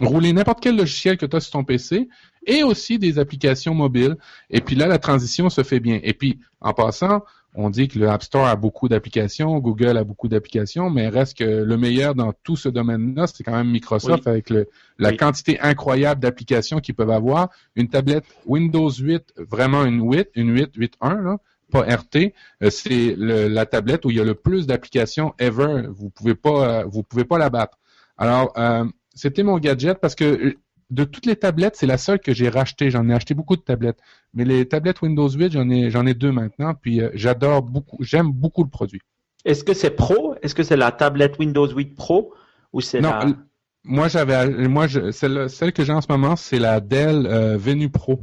rouler n'importe quel logiciel que tu as sur ton PC et aussi des applications mobiles. Et puis là, la transition se fait bien. Et puis, en passant, on dit que le App Store a beaucoup d'applications, Google a beaucoup d'applications, mais reste que le meilleur dans tout ce domaine-là, c'est quand même Microsoft avec le, la Oui. quantité incroyable d'applications qu'ils peuvent avoir. Une tablette Windows 8, vraiment une 8, une 8, 8.1, là, pas RT, euh, c'est la tablette où il y a le plus d'applications ever. Vous pouvez pas, euh, vous pouvez pas la battre. Alors, euh, c'était mon gadget parce que euh, de toutes les tablettes, c'est la seule que j'ai rachetée. J'en ai acheté beaucoup de tablettes. Mais les tablettes Windows 8, j'en ai, j'en ai deux maintenant. Puis euh, j'adore beaucoup, j'aime beaucoup le produit. Est-ce que c'est Pro? Est-ce que c'est la tablette Windows 8 Pro? Ou c'est Non, la... moi j'avais, moi je, celle, celle que j'ai en ce moment, c'est la Dell euh, Venue Pro, qui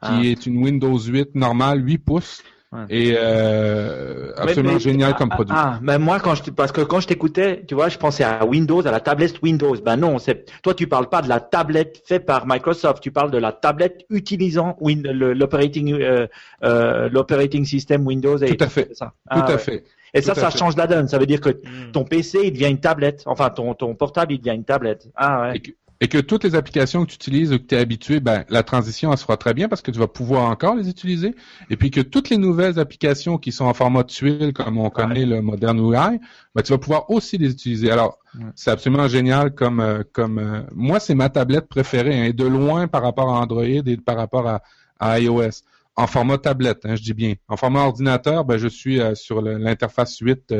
Ah. est une Windows 8 normale, 8 pouces, Ouais. et euh, absolument Mais- mais- génial comme ah, produit. Ah, ben moi quand je parce que quand je t'écoutais, tu vois, je pensais à Windows, à la tablette Windows. Ben non, c'est toi tu parles pas de la tablette faite par Microsoft, tu parles de la tablette utilisant Win- l'operating euh, euh, l'operating system Windows 8. Tout à fait. Ça. Tout Ah, à ouais. fait. Et ça, tout ça fait. change la donne. Ça veut dire que Hmm. ton PC, il devient une tablette. Enfin, ton ton portable, il devient une tablette. Ah ouais. Et que- et que toutes les applications que tu utilises ou que tu es habitué, ben, la transition, elle se fera très bien parce que tu vas pouvoir encore les utiliser. Et puis que toutes les nouvelles applications qui sont en format tuile, comme on connaît le moderne UI, ben, tu vas pouvoir aussi les utiliser. Alors, c'est absolument génial comme, euh, comme euh, moi, c'est ma tablette préférée, hein, et de loin par rapport à Android et par rapport à, iOS. En format tablette, hein, je dis bien. En format ordinateur, ben, je suis euh, sur l'interface 8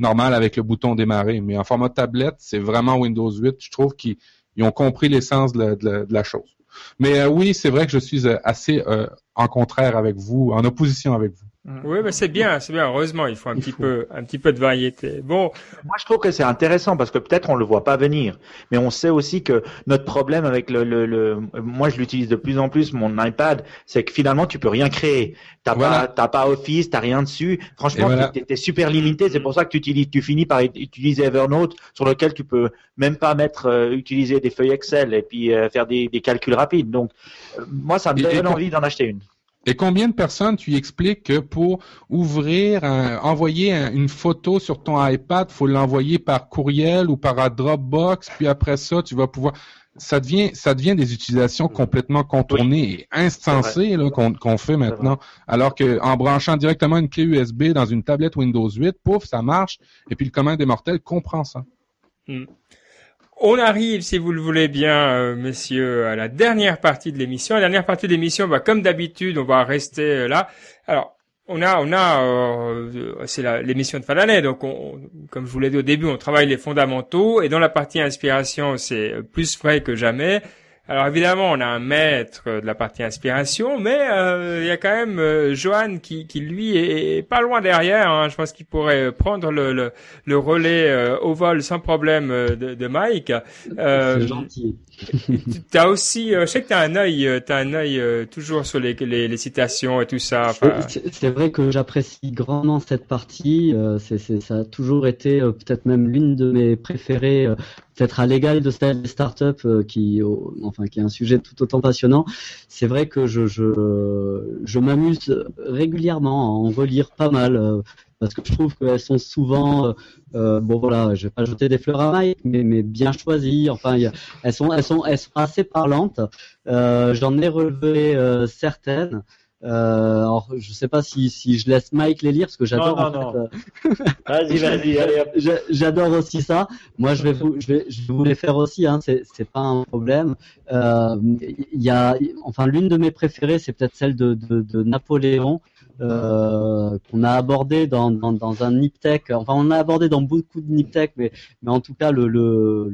normale avec le bouton démarrer. Mais en format tablette, c'est vraiment Windows 8. Je trouve qu'ils ils ont compris l'essence de, la chose. Mais euh, oui, c'est vrai que je suis euh, assez euh, en contraire avec vous, en opposition avec vous. Mm. Oui, mais c'est bien, c'est bien. Heureusement, il faut un petit peu, un petit peu de variété. Bon. Moi, je trouve que c'est intéressant parce que peut-être on le voit pas venir, mais on sait aussi que notre problème avec le, le, le moi, je l'utilise de plus en plus mon iPad, c'est que finalement, tu peux rien créer. T'as pas, t'as pas Office, t'as rien dessus. Franchement, tu es super limité. C'est pour ça que tu utilises, tu finis par utiliser Evernote, sur lequel tu peux même pas mettre, euh, utiliser des feuilles Excel et puis euh, faire des, des, calculs rapides. Donc, euh, moi, ça me donne envie d'en acheter une. Et combien de personnes tu expliques que pour ouvrir, envoyer une photo sur ton iPad, faut l'envoyer par courriel ou par Dropbox, puis après ça, tu vas pouvoir. Ça devient, ça devient des utilisations complètement contournées et insensées qu'on fait maintenant. Alors que en branchant directement une clé USB dans une tablette Windows 8, pouf, ça marche. Et puis le commun des mortels comprend ça. Hmm. On arrive, si vous le voulez bien, euh, messieurs, à la dernière partie de l'émission. La dernière partie de l'émission, bah, comme d'habitude, on va rester euh, là. Alors, on a, on a, euh, c'est l'émission de fin d'année, donc on, comme je vous l'ai dit au début, on travaille les fondamentaux et dans la partie inspiration, c'est plus vrai que jamais. Alors évidemment, on a un maître de la partie inspiration, mais euh, il y a quand même euh, Johan qui, qui lui est, pas loin derrière. Hein. Je pense qu'il pourrait prendre le, le, le relais euh, au vol sans problème euh, de, de Mike. C'est gentil. T'as aussi, je sais que t'as un œil, t'as un œil toujours sur les, les, les, citations et tout ça. C'est vrai que j'apprécie grandement cette partie. c'est ça a toujours été peut-être même l'une de mes préférées peut-être à l'égal de startup euh, qui, enfin, qui est un sujet tout autant passionnant. C'est vrai que je, je, je m'amuse régulièrement à en relire pas mal euh, parce que je trouve qu'elles sont souvent, euh, bon voilà, je vais pas jeter des fleurs à Mike, mais, mais bien choisies. Enfin, elles sont, elles sont, elles sont assez parlantes. J'en ai relevé certaines. Euh, alors, je sais pas si, si je laisse Mike les lire parce que j'adore. Non, non, vas-y, vas-y, allez. J'adore aussi ça. Moi, je vais vous, je vais, je vais vous les faire aussi. Hein. C'est, pas un problème. Il euh, y a, enfin, l'une de mes préférées, c'est peut-être celle de, de, de Napoléon. Euh, qu'on a abordé dans, dans, un Niptech. Enfin, on a abordé dans beaucoup de Niptech, mais, mais en tout cas, le, le,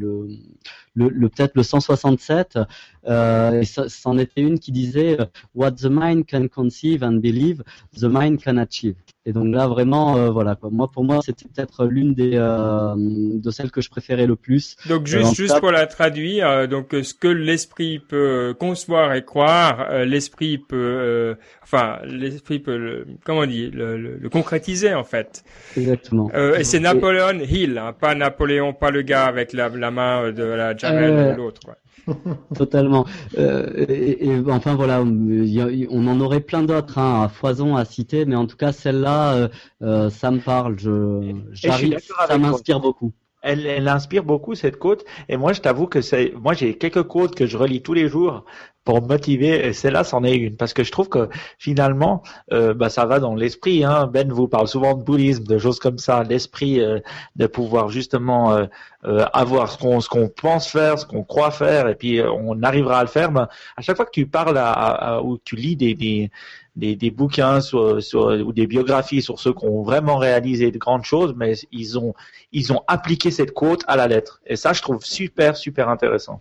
le, peut-être le 167, euh, c'en était une qui disait What the mind can conceive and believe, the mind can achieve. Et donc là vraiment euh, voilà quoi. Moi pour moi c'était peut-être l'une des euh, de celles que je préférais le plus. Donc juste juste pour la traduire euh, donc ce que l'esprit peut concevoir et croire, l'esprit peut enfin l'esprit peut le, comment on dit le, le, concrétiser en fait. Exactement. et c'est Napoléon Hill, hein, pas Napoléon, pas le gars avec la, la main de la Jamel ou l'autre. Totalement. Euh, et, enfin voilà, on en aurait plein d'autres hein, à foison à citer, mais en tout cas celle-là, euh, euh, ça me parle. Je, j'arrive, ça m'inspire beaucoup. Elle, inspire beaucoup cette côte. Et moi, je t'avoue que c'est, moi, j'ai quelques côtes que je relis tous les jours pour motiver. Et celle-là, c'en est une parce que je trouve que finalement, euh, bah, ça va dans l'esprit. Hein. Ben vous parle souvent de bouddhisme, de choses comme ça, l'esprit euh, de pouvoir justement euh, avoir ce qu'on ce qu'on pense faire, ce qu'on croit faire, et puis on arrivera à le faire. Ben, à chaque fois que tu parles ou tu lis des des, des, bouquins ou des biographies sur ceux qui ont vraiment réalisé de grandes choses, mais ils ont, ils ont appliqué cette quote à la lettre. Et ça, je trouve super, super intéressant.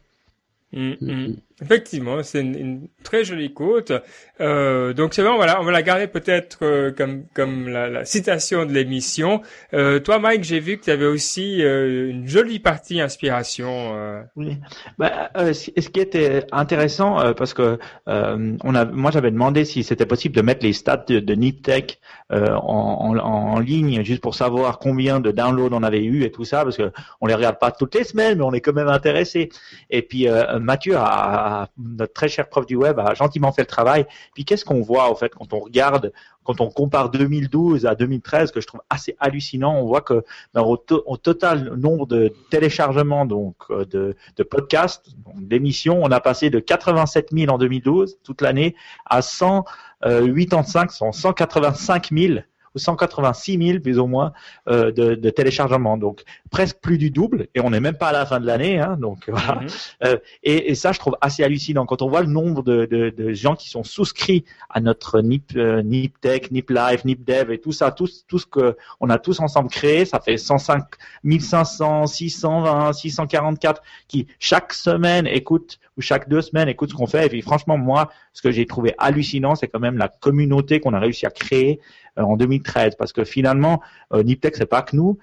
Mm, mm. Effectivement, c'est une, très jolie côte. Euh, donc c'est bon, voilà, on va la garder peut-être euh, comme comme la, la, citation de l'émission. Euh, toi, Mike, j'ai vu que tu avais aussi euh, une jolie partie inspiration. Euh. Oui. Bah, ce qui était intéressant, parce que on a, moi j'avais demandé si c'était possible de mettre les stats de, de Niptech en, en, en, ligne, juste pour savoir combien de downloads on avait eu et tout ça, parce que on les regarde pas toutes les semaines, mais on est quand même intéressé. Et puis Mathieu a notre très cher prof du web a gentiment fait le travail. Puis qu'est-ce qu'on voit en fait quand on regarde, quand on compare 2012 à 2013, que je trouve assez hallucinant, on voit que ben, au, total nombre de téléchargements donc euh, de, de podcasts, d'émissions, on a passé de 87 000 en 2012 toute l'année à 185, 185 000 186 000 plus ou moins euh, de, de téléchargements, donc presque plus du double, et on n'est même pas à la fin de l'année, hein, donc voilà. Mhm. Euh, et, et, ça, je trouve assez hallucinant quand on voit le nombre de, de, de gens qui sont souscrits à notre NIP, euh, NIP Tech, NIP Live, NIP Dev et tout ça, tout, tout ce que on a tous ensemble créé, ça fait 105, 1500, 620, 644 qui chaque semaine écoutent ou chaque deux semaines écoutent ce qu'on fait. Et puis franchement, moi, ce que j'ai trouvé hallucinant, c'est quand même la communauté qu'on a réussi à créer euh, en 2013, parce que finalement, euh, Niptech c'est pas que nous,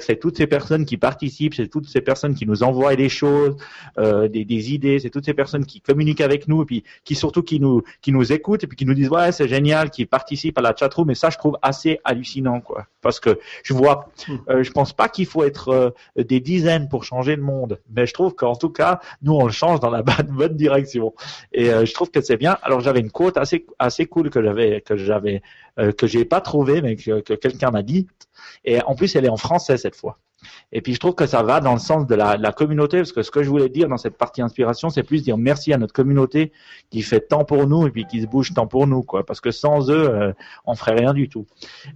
C'est toutes ces personnes qui participent, c'est toutes ces personnes qui nous envoient des choses, euh, des, idées, c'est toutes ces personnes qui communiquent avec nous, et puis qui surtout qui nous qui nous écoutent et puis qui nous disent ouais c'est génial, qui participent à la chatroom, et ça je trouve assez hallucinant quoi, parce que je vois, euh, je pense pas qu'il faut être euh, des dizaines pour changer le monde, mais je trouve qu'en tout cas nous on le change dans la bonne, direction, et je trouve que c'est bien. Alors j'avais une quote assez assez cool que j'avais que j'avais que j'ai pas trouvé, mais que, que quelqu'un m'a dit. Et en plus, elle est en français cette fois. Et puis je trouve que ça va dans le sens de la, communauté, parce que ce que je voulais dire dans cette partie inspiration, c'est plus dire merci à notre communauté qui fait tant pour nous et puis qui se bouge tant pour nous, quoi. Parce que sans eux, euh, on ferait rien du tout.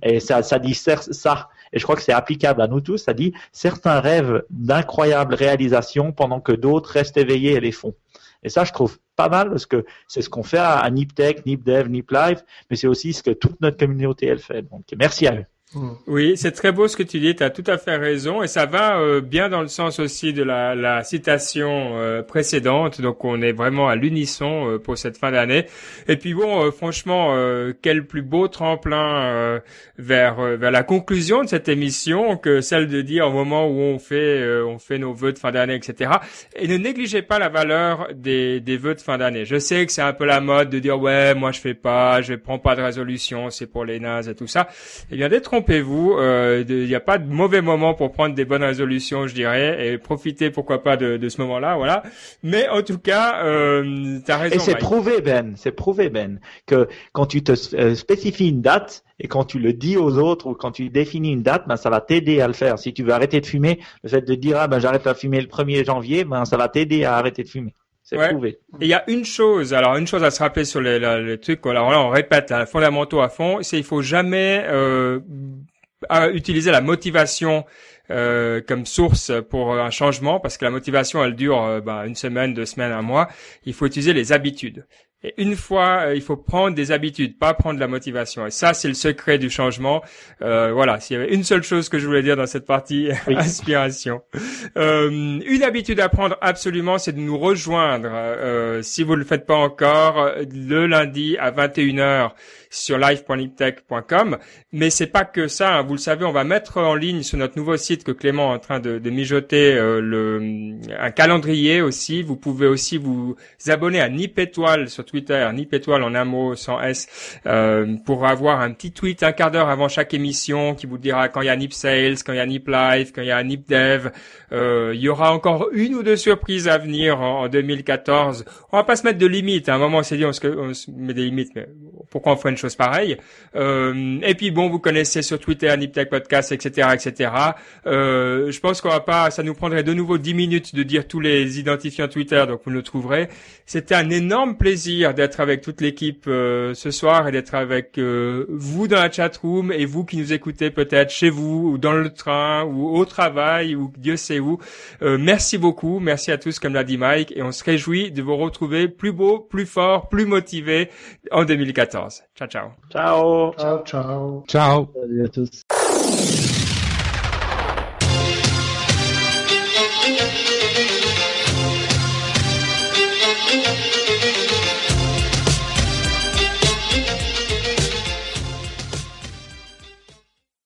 Et ça, ça dit ça. Et je crois que c'est applicable à nous tous. Ça dit certains rêvent d'incroyables réalisations pendant que d'autres restent éveillés et les font. Et ça, je trouve pas mal parce que c'est ce qu'on fait à, NipTech, NipDev, NipLive, mais c'est aussi ce que toute notre communauté elle fait. Donc merci à eux. Mm. Oui, c'est très beau ce que tu dis, tu as tout à fait raison et ça va euh, bien dans le sens aussi de la, la citation euh, précédente, donc on est vraiment à l'unisson euh, pour cette fin d'année. Et puis bon, franchement, quel plus beau tremplin vers vers la conclusion de cette émission que celle de dire au moment où on fait on fait nos vœux de fin d'année, etc. Et ne négligez pas la valeur des, des vœux de fin d'année. Je sais que c'est un peu la mode de dire ouais, moi je fais pas, je prends pas de résolution, c'est pour les nazes et tout ça. Eh bien, d'être trompez-vous. Euh, il n'y a pas de mauvais moment pour prendre des bonnes résolutions, je dirais, et profiter, pourquoi pas, de, de ce moment-là, voilà. Mais en tout cas, euh, raison. Et c'est prouvé, Ben, c'est prouvé, Ben, que quand tu te euh, spécifies une date et quand tu le dis aux autres ou quand tu définis une date, ben ça va t'aider à le faire. Si tu veux arrêter de fumer, le fait de dire ah ben j'arrête de fumer le 1er janvier, ben ça va t'aider à arrêter de fumer. C'est prouvé. Il y a une chose, alors une chose à se rappeler sur les, les, trucs, alors là on répète, les fondamentaux à fond, c'est il faut jamais euh, utiliser la motivation euh, comme source pour un changement, parce que la motivation elle dure euh, bah, une semaine, deux semaines, un mois. Il faut utiliser les habitudes. Et une fois, euh, il faut prendre des habitudes, pas prendre de la motivation. Et ça, c'est le secret du changement. Euh, voilà, s'il y avait une seule chose que je voulais dire dans cette partie inspiration. Euh, une habitude à prendre absolument, c'est de nous rejoindre, euh, si vous ne le faites pas encore, le lundi à 21h sur live.liptech.com. Mais c'est pas que ça. Hein. Vous le savez, on va mettre en ligne sur notre nouveau site que Clément est en train de, mijoter euh, le, un calendrier aussi. Vous pouvez aussi vous abonner à Nip Étoile sur Twitter, Nip Étoile en un mot sans S, euh, pour avoir un petit tweet un quart d'heure avant chaque émission qui vous dira quand il y a Nip Sales, quand il y a Nip Live, quand il y a Nip Dev. Euh, il y aura encore une ou deux surprises à venir en, 2014. On va pas se mettre de limites. À un moment, on s'est dit on se, on se met des limites, mais pourquoi on ferait une chose pareille euh, Et puis bon, vous connaissez sur Twitter, Niptech Podcast, etc., etc. Euh, je pense qu'on va pas, ça nous prendrait de nouveau 10 minutes de dire tous les identifiants Twitter, donc vous le trouverez. C'était un énorme plaisir d'être avec toute l'équipe euh, ce soir et d'être avec euh, vous dans la chat room et vous qui nous écoutez peut-être chez vous ou dans le train ou au travail ou Dieu sait où. Euh, merci beaucoup, merci à tous comme l'a dit Mike et on se réjouit de vous retrouver plus beau, plus fort, plus motivé en 2014. Ciao ciao. Ciao. Ciao ciao. Ciao. Salut à tous.